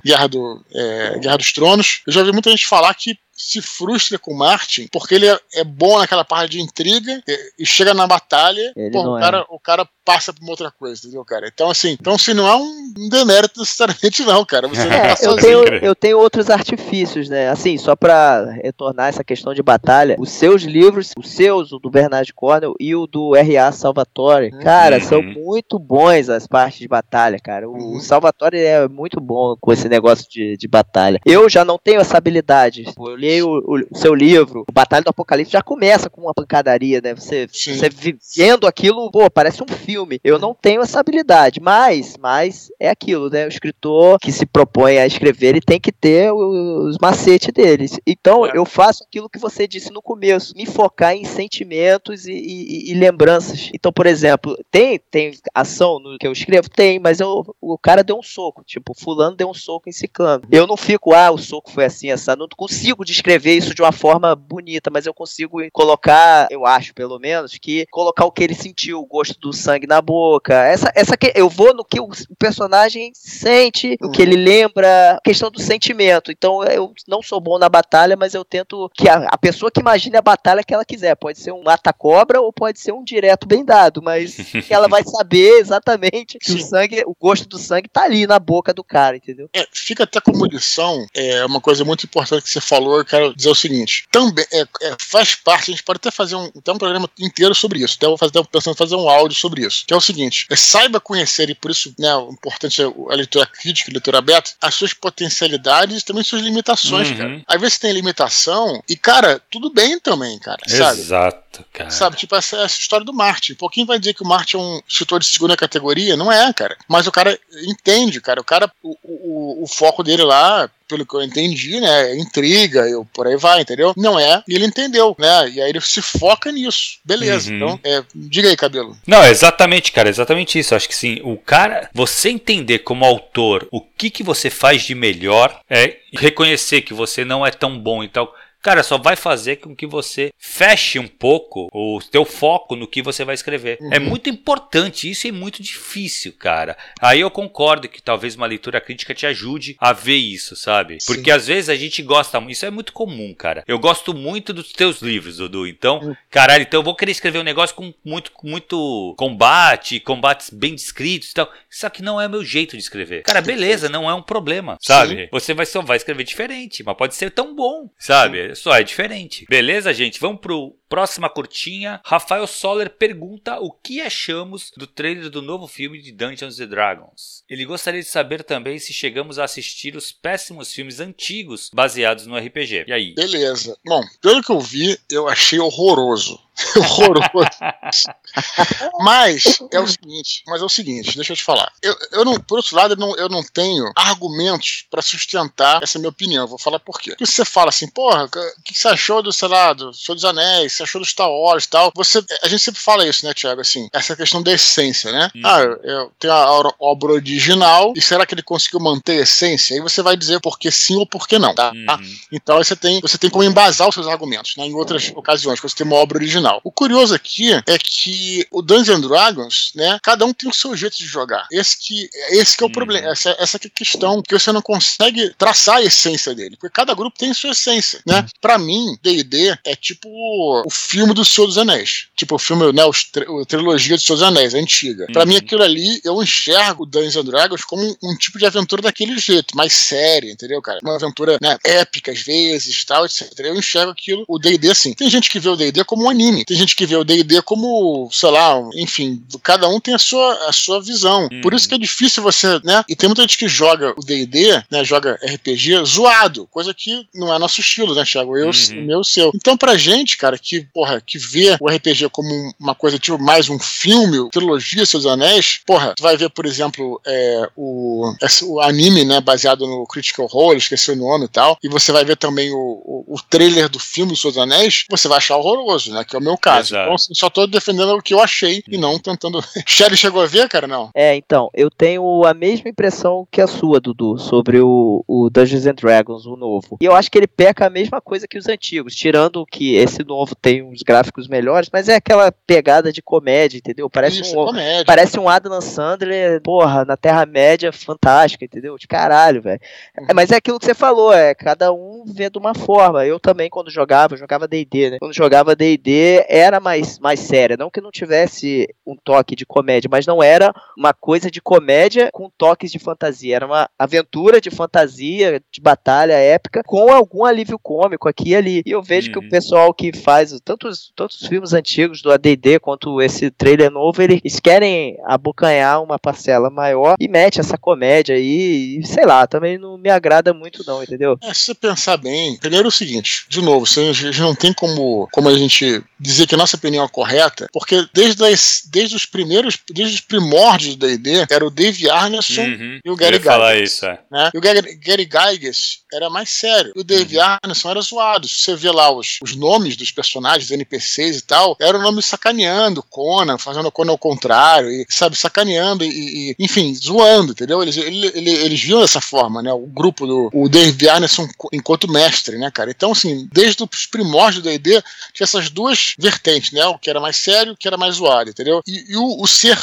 Guerra, do, é, Guerra dos Tronos. Eu já ouvi muita gente falar que se frustra com o Martin porque ele é, é bom naquela parte de intriga e, e chega na batalha, pô, o, cara, é. o cara passa pra uma outra coisa, entendeu, cara? Então, assim, então, se não é um demérito necessariamente, não, cara. Você não é, tá eu, tenho, eu tenho outros artifícios, né? Assim, só pra retornar essa questão de batalha, os seus livros, os seus, o do Bernard Cornell e o do R.A. Salvatore, cara, uhum. são muito bons as partes de batalha, cara. O, uhum. Salvatore é muito bom com esse negócio de, de batalha. Eu já não tenho essa habilidade. Eu li o, o, o seu livro, o Batalha do Apocalipse, já começa com uma pancadaria, né? Você, você vendo aquilo, pô, parece um filme. Eu não tenho essa habilidade, mas, mas é aquilo, né? O escritor que se propõe a escrever, ele tem que ter os macetes deles. Então, é. eu faço aquilo que você disse no começo, me focar em sentimentos e, e, e, lembranças. Então, por exemplo, tem, tem ação no que eu escrevo? Tem, mas eu, o cara deu um soco, tipo, fulano deu um soco em ciclano. Eu não fico, ah, o soco foi assim, essa, não consigo descrever isso de uma forma bonita, mas eu consigo colocar, eu acho pelo menos, que colocar o que ele sentiu, o gosto do sangue na boca. Essa, essa que eu vou no que o, o personagem sente, o que ele lembra, questão do sentimento. Então eu não sou bom na batalha, mas eu tento que a, a pessoa que imagine a batalha que ela quiser. Pode ser um mata-cobra ou pode ser um direto bem dado, mas que ela vai saber exatamente que Sim. o sangue, o gosto do sangue tá ali na boca do cara, entendeu? É, fica até como lição, é uma coisa muito importante que você falou, eu quero dizer o seguinte: também é, é, faz parte, a gente pode até fazer um, até um programa inteiro sobre isso. Até eu vou fazer, pensando em fazer um áudio sobre isso. Que é o seguinte: é, saiba conhecer, e por isso né, o importante é a leitura crítica, a leitura aberta, as suas potencialidades e também suas limitações, uhum. cara. Às vezes tem limitação, e, cara, tudo bem também, cara. Sabe? Exato, cara. Sabe, tipo essa, essa história do Marte. Um pouquinho vai dizer que o Marte é um escritor de segunda categoria. Não é, cara. Mas o cara entende, cara. O cara, o, o, o foco dele lá pelo que eu entendi, né? Intriga, eu por aí vai, entendeu? Não é, e ele entendeu, né? E aí ele se foca nisso. Beleza. Uhum. Então, é, diga aí, cabelo. Não, exatamente, cara, exatamente isso. Acho que sim. O cara, você entender como autor o que, que você faz de melhor, é reconhecer que você não é tão bom e tal cara, só vai fazer com que você feche um pouco o teu foco no que você vai escrever. É uhum. É muito importante, isso é muito difícil, cara. Aí eu concordo que talvez uma leitura crítica te ajude a ver isso, sabe? Porque Sim. às vezes a gente gosta, isso é muito comum, cara. Eu gosto muito dos teus livros, Dudu. Então, uhum. caralho, então eu vou querer escrever um negócio com muito, muito combate, combates bem descritos e tal. Só que não é meu jeito de escrever. Cara, beleza, não é um problema, sabe? Sim. Você vai só vai escrever diferente, mas pode ser tão bom, sabe? Só é diferente. Beleza, gente? Vamos pro Próxima curtinha, Rafael Soller pergunta o que achamos do trailer do novo filme de Dungeons Dragons. Ele gostaria de saber também se chegamos a assistir os péssimos filmes antigos baseados no RPG. E aí? Beleza. Bom, pelo que eu vi, eu achei horroroso. horroroso. mas é o seguinte, mas é o seguinte, deixa eu te falar. Eu, eu não, por outro lado, eu não, eu não tenho argumentos para sustentar essa minha opinião. Eu vou falar por quê. Porque você fala assim, porra, o que, você achou do, sei lá, do Senhor dos Anéis, você achou do Star Wars e tal? Você, a gente sempre fala isso, né, Thiago? Assim, essa questão da essência, né? Hum. Ah, eu tenho a obra original e será que ele conseguiu manter a essência? Aí você vai dizer por que sim ou por que não, tá? Uhum. Então você tem, você tem como embasar os seus argumentos, né? Em outras ocasiões, quando você tem uma obra original. O curioso aqui é que o Dungeons Dragons, né? Cada um tem o seu jeito de jogar. Esse que, esse que é o hum. problema. Essa, essa que é a questão que você não consegue traçar a essência dele. Porque cada grupo tem a sua essência, né? Hum. Pra mim, D&D é tipo o filme do Senhor dos Anéis. Tipo o filme, né? Os, a trilogia do Senhor dos Anéis, a antiga. Pra mim, uhum. aquilo ali, eu enxergo o Dungeons Dragons como um, um, tipo de aventura daquele jeito, mais séria, entendeu, cara? Uma aventura, né? Épica, às vezes, tal, etc. Eu enxergo aquilo, o D&D assim. Tem gente que vê o D&D como um anime. Tem gente que vê o D&D como, sei lá, enfim, cada um tem a sua, a sua visão. Uhum. Por isso que é difícil você, né? E tem muita gente que joga o D&D, né? Joga RPG zoado, coisa que não é nosso estilo, né, Thiago? Eu, uhum. meu, seu. Então, pra gente, cara, que, porra, que vê o RPG como uma coisa tipo mais um filme, trilogia Seus Anéis, porra, tu vai ver, por exemplo, é, o, o anime, né, baseado no Critical Role, esqueci o nome e tal, e você vai ver também o, o, o trailer do filme Seus Anéis, você vai achar horroroso, né, que é o meu caso. Exato. Então, assim, só tô defendendo o que eu achei e não tentando. Shelly chegou a ver, cara? Não. É, então, eu tenho a mesma impressão que a sua, Dudu, sobre o, o Dungeons and Dragons, o novo. E eu acho que ele peca a mesma coisa que os antigos, tirando que esse novo tem uns gráficos melhores, mas é aquela pegada de comédia, entendeu? Parece Isso, um comédia. parece um Adam Sandler, porra, na Terra-média, fantástica, entendeu? De caralho, velho. Uhum. É, mas é aquilo que você falou, é cada um vê de uma forma. Eu também, quando jogava, jogava D&D, né? Quando jogava D&D, era mais mais, séria. Não que não tivesse um toque de comédia, mas não era uma coisa de comédia com toques de fantasia. Era uma aventura de fantasia, de batalha épica, com algum alívio cômico aqui e ali. E eu vejo uhum. que o uhum. pessoal que faz tantos, tantos filmes antigos do ADD quanto esse trailer novo, eles querem abocanhar uma parcela maior e mete essa comédia aí. E, sei lá, também não me agrada muito, não, entendeu? É, se você pensar bem, primeiro é o seguinte, de novo, a gente não tem como, como a gente dizer que a nossa opinião correta, porque desde, as, desde os primeiros, desde os primórdios do D&D, era o Dave Arneson uhum. e o Gary Gygax. É. Né? E o Gary, Gary Gygax era mais sério. E o Dave uhum. Arneson era zoado. Se você vê lá os, os nomes dos personagens, NPCs e tal, era o nome sacaneando Conan, fazendo o Conan ao contrário, e, sabe, sacaneando e, e enfim, zoando, entendeu? Eles, eles, eles viam dessa forma, né? O grupo do o Dave Arneson enquanto mestre, né, cara? Então, assim, desde os primórdios do D&D, tinha essas duas vertentes né? O que era mais sério, o que era mais zoado, entendeu? E, e o, o, ser,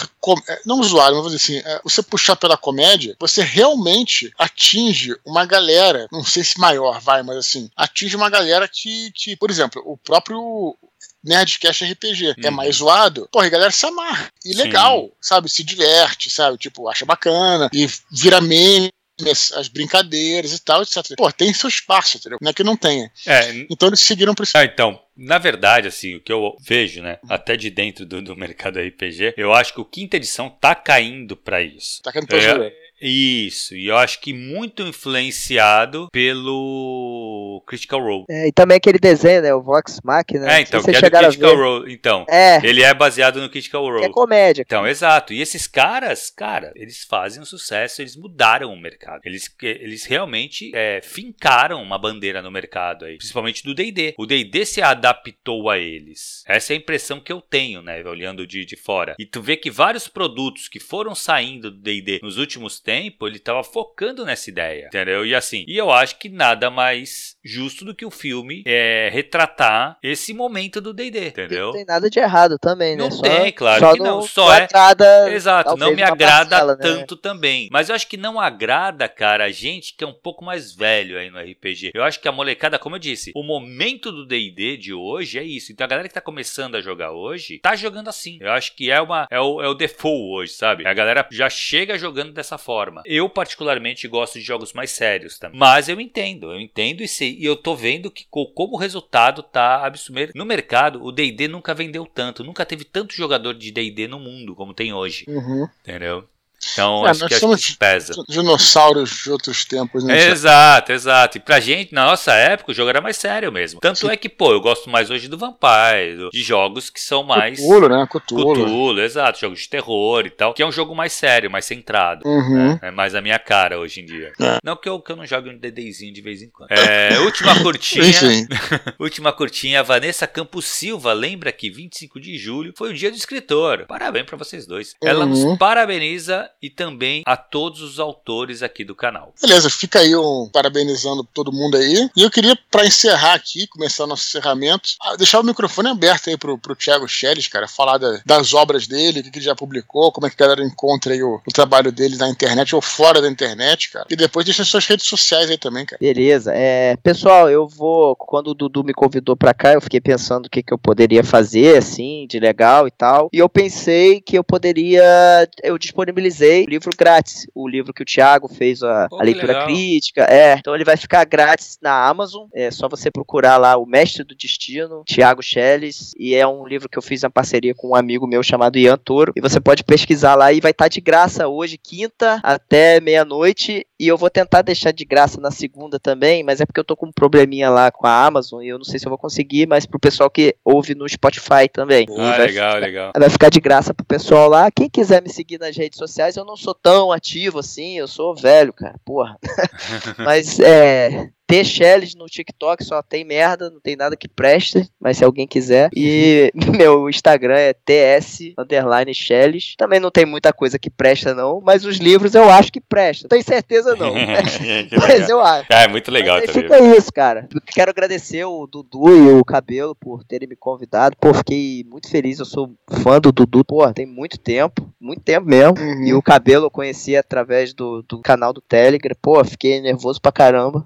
é, não zoado, mas vou dizer assim, é, você puxar pela comédia, você realmente atinge uma galera, não sei se maior, vai, mas assim, atinge uma galera que, que por exemplo, o próprio Nerdcast RPG. É uhum. É mais zoado. Porra, a galera se amarra. E legal, Sim. sabe? Se diverte, sabe? Tipo, acha bacana. E vira meme as, as, brincadeiras e tal, etc. Pô, tem seu espaço, entendeu? Não é que não tenha. É, então eles seguiram por isso. Ah, então, na verdade, assim, o que eu vejo, né, até de dentro do, do mercado RPG, eu acho que o quinta edição tá caindo para isso. Tá caindo pra é, isso, e eu acho que muito influenciado pelo Critical Role. É, e também aquele desenho, né, o Vox Machina. É, então, que é do Critical Role. Então, é. ele é baseado no Critical Role. É comédia. Então, exato. E esses caras, cara, eles fazem um sucesso, eles mudaram o mercado. Eles, eles realmente é, fincaram uma bandeira no mercado aí, principalmente do D&D. O D&D se adaptou a eles. Essa é a impressão que eu tenho, né, olhando de, de fora. E tu vê que vários produtos que foram saindo do D&D nos últimos tempo, ele tava focando nessa ideia, entendeu? E assim, e eu acho que nada mais justo do que o filme é retratar esse momento do D&D, entendeu? Não tem nada de errado também, né? Não só, tem, claro só que não, só é agrada, Exato, não me agrada parcela, né? tanto né? também. Mas eu acho que não agrada, cara, a gente que é um pouco mais velho aí no RPG. Eu acho que a molecada, como eu disse, o momento do D&D de hoje é isso. Então a galera que tá começando a jogar hoje, tá jogando assim. Eu acho que é uma é o, é o default hoje, sabe? A galera já chega jogando dessa forma forma. Eu, particularmente, gosto de jogos mais sérios também. Mas eu entendo, eu entendo e sei. E eu tô vendo que, como o resultado tá absurdo. No mercado, o DD nunca vendeu tanto. Nunca teve tanto jogador de DD no mundo como tem hoje. Uhum. Entendeu? Então, é, acho, que, acho que pesa. Dinossauros de outros tempos, né? Exato, exato. E pra gente, na nossa época, o jogo era mais sério mesmo. Tanto Sim. é que, pô, eu gosto mais hoje do Vampire, de jogos que são mais. Cthulhu, né? Cthulhu. Cthulhu, exato. Jogos de terror e tal. Que é um jogo mais sério, mais centrado. Uhum. Né? É mais a minha cara hoje em dia. É. Não que eu, que eu não jogue um DDzinho de vez em quando. É, última curtinha. Última curtinha. Vanessa Campos Silva lembra que 25 de julho foi o dia do escritor. Parabéns pra vocês dois. Uhum. Ela nos parabeniza e também a todos os autores aqui do canal. Beleza, fica aí um parabenizando todo mundo aí. E eu queria, para encerrar aqui, começar nosso encerramento, ah, deixar o microfone aberto aí pro, pro Thiago Scheres, cara, falar da, das obras dele, o que, que ele já publicou, como é que a galera encontra aí o, o, trabalho dele na internet ou fora da internet, cara. E depois deixa suas redes sociais aí também, cara. Beleza. É, pessoal, eu vou. Quando o Dudu me convidou para cá, eu fiquei pensando o que, que eu poderia fazer, assim, de legal e tal. E eu pensei que eu poderia. Eu disponibilizei o livro grátis grátis o livro que o Thiago fez a, Pô, a leitura legal. crítica. É, então ele vai ficar grátis na Amazon. É só você procurar lá o Mestre do Destino, Thiago Schelles, e é um livro que eu fiz em parceria com um amigo meu chamado Ian Toro. E você pode pesquisar lá e vai estar tá de graça hoje, quinta até meia-noite. E eu vou tentar deixar de graça na segunda também, mas é porque eu tô com um probleminha lá com a Amazon e eu não sei se eu vou conseguir, mas pro pessoal que ouve no Spotify também. Ah, legal, ficar, legal. Vai ficar de graça pro pessoal lá. Quem quiser me seguir nas redes sociais, eu não sou tão ativo assim, eu sou velho, cara, porra. Mas é. T Shells no TikTok só tem merda, não tem nada que preste, mas se alguém quiser. E meu Instagram é TS underline Shells. Também não tem muita coisa que presta, não, mas os livros eu acho que presta. Tenho certeza não. mas eu acho. É, muito legal também. Fica isso, cara. Quero agradecer o Dudu e o Cabelo por terem me convidado. Pô, fiquei muito feliz. Eu sou fã do Dudu, pô, tem muito tempo, muito tempo mesmo. Uhum. E o Cabelo eu conheci através do, do canal do Telegram. Pô, fiquei nervoso pra caramba.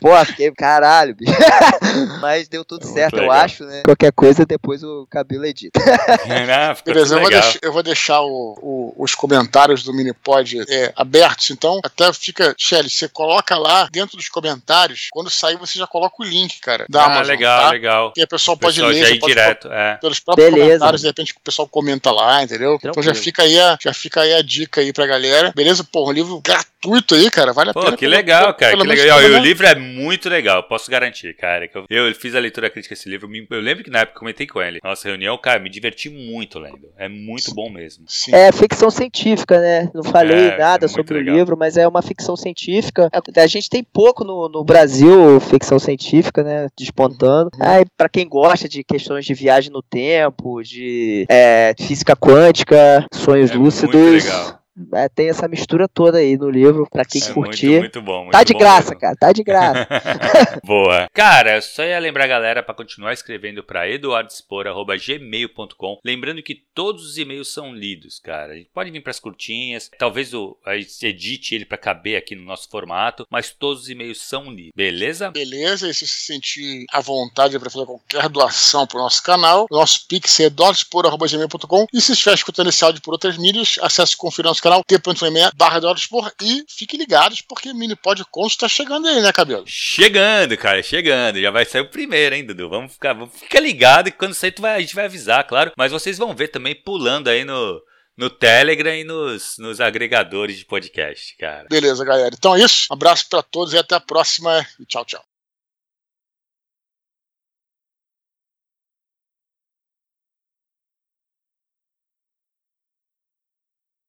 Pô, fiquei, caralho, bicho. Mas deu tudo é certo, eu acho, né? Qualquer coisa, depois o cabelo edita. Não, Beleza, eu vou, deixar, eu vou, deixar, o, o, os comentários do Minipod é, abertos, então até fica, Shelly, você coloca lá dentro dos comentários, quando sair você já coloca o link, cara, da ah, Amazon, legal, tá? legal. E a pessoa pode pessoal ler, já ir pode direto, é. pelos próprios Beleza. comentários, de repente o pessoal comenta lá, entendeu? Tranquilo. Então já fica, aí a, já fica aí a dica aí pra galera. Beleza? Pô, um livro gratuito aí, cara, vale a Pô, pena. que legal, cara, que legal. E o livro é muito legal, posso garantir, cara. Que eu, eu fiz a leitura crítica desse livro. Eu lembro que na época comentei com ele. Nossa reunião, cara, me diverti muito lendo. É muito bom mesmo. Sim. É ficção científica, né? Não falei é, nada é sobre legal. o livro, mas é uma ficção científica. A gente tem pouco no, no Brasil ficção científica, né? Despontando. Uhum. Aí, pra quem gosta de questões de viagem no tempo, de é, física quântica, sonhos é lúcidos. Muito legal. É, tem essa mistura toda aí no livro, pra quem é curtir. Muito, muito bom. Muito tá de bom graça, mesmo. cara, tá de graça. Boa. Cara, só ia lembrar a galera para continuar escrevendo para eduardespor.gmail.com. Lembrando que todos os e-mails são lidos, cara. A gente pode vir pras curtinhas, talvez o, a gente edite ele para caber aqui no nosso formato, mas todos os e-mails são lidos, beleza? Beleza, e se se sentir à vontade para fazer qualquer doação pro nosso canal, nosso pix é eduardespor.gmail.com. E se estiver escutando esse áudio por outras mídias, acesse e confira nosso canal t.me barra e fiquem ligados porque Mini Pod Conto tá chegando aí, né, Cabelo? Chegando, cara, chegando. Já vai sair o primeiro, hein, Dudu? Vamos ficar, vamos ficar ligado e quando sair tu vai, a gente vai avisar, claro. Mas vocês vão ver também pulando aí no, no Telegram e nos, nos agregadores de podcast, cara. Beleza, galera. Então é isso. Um abraço para todos e até a próxima. E tchau, tchau.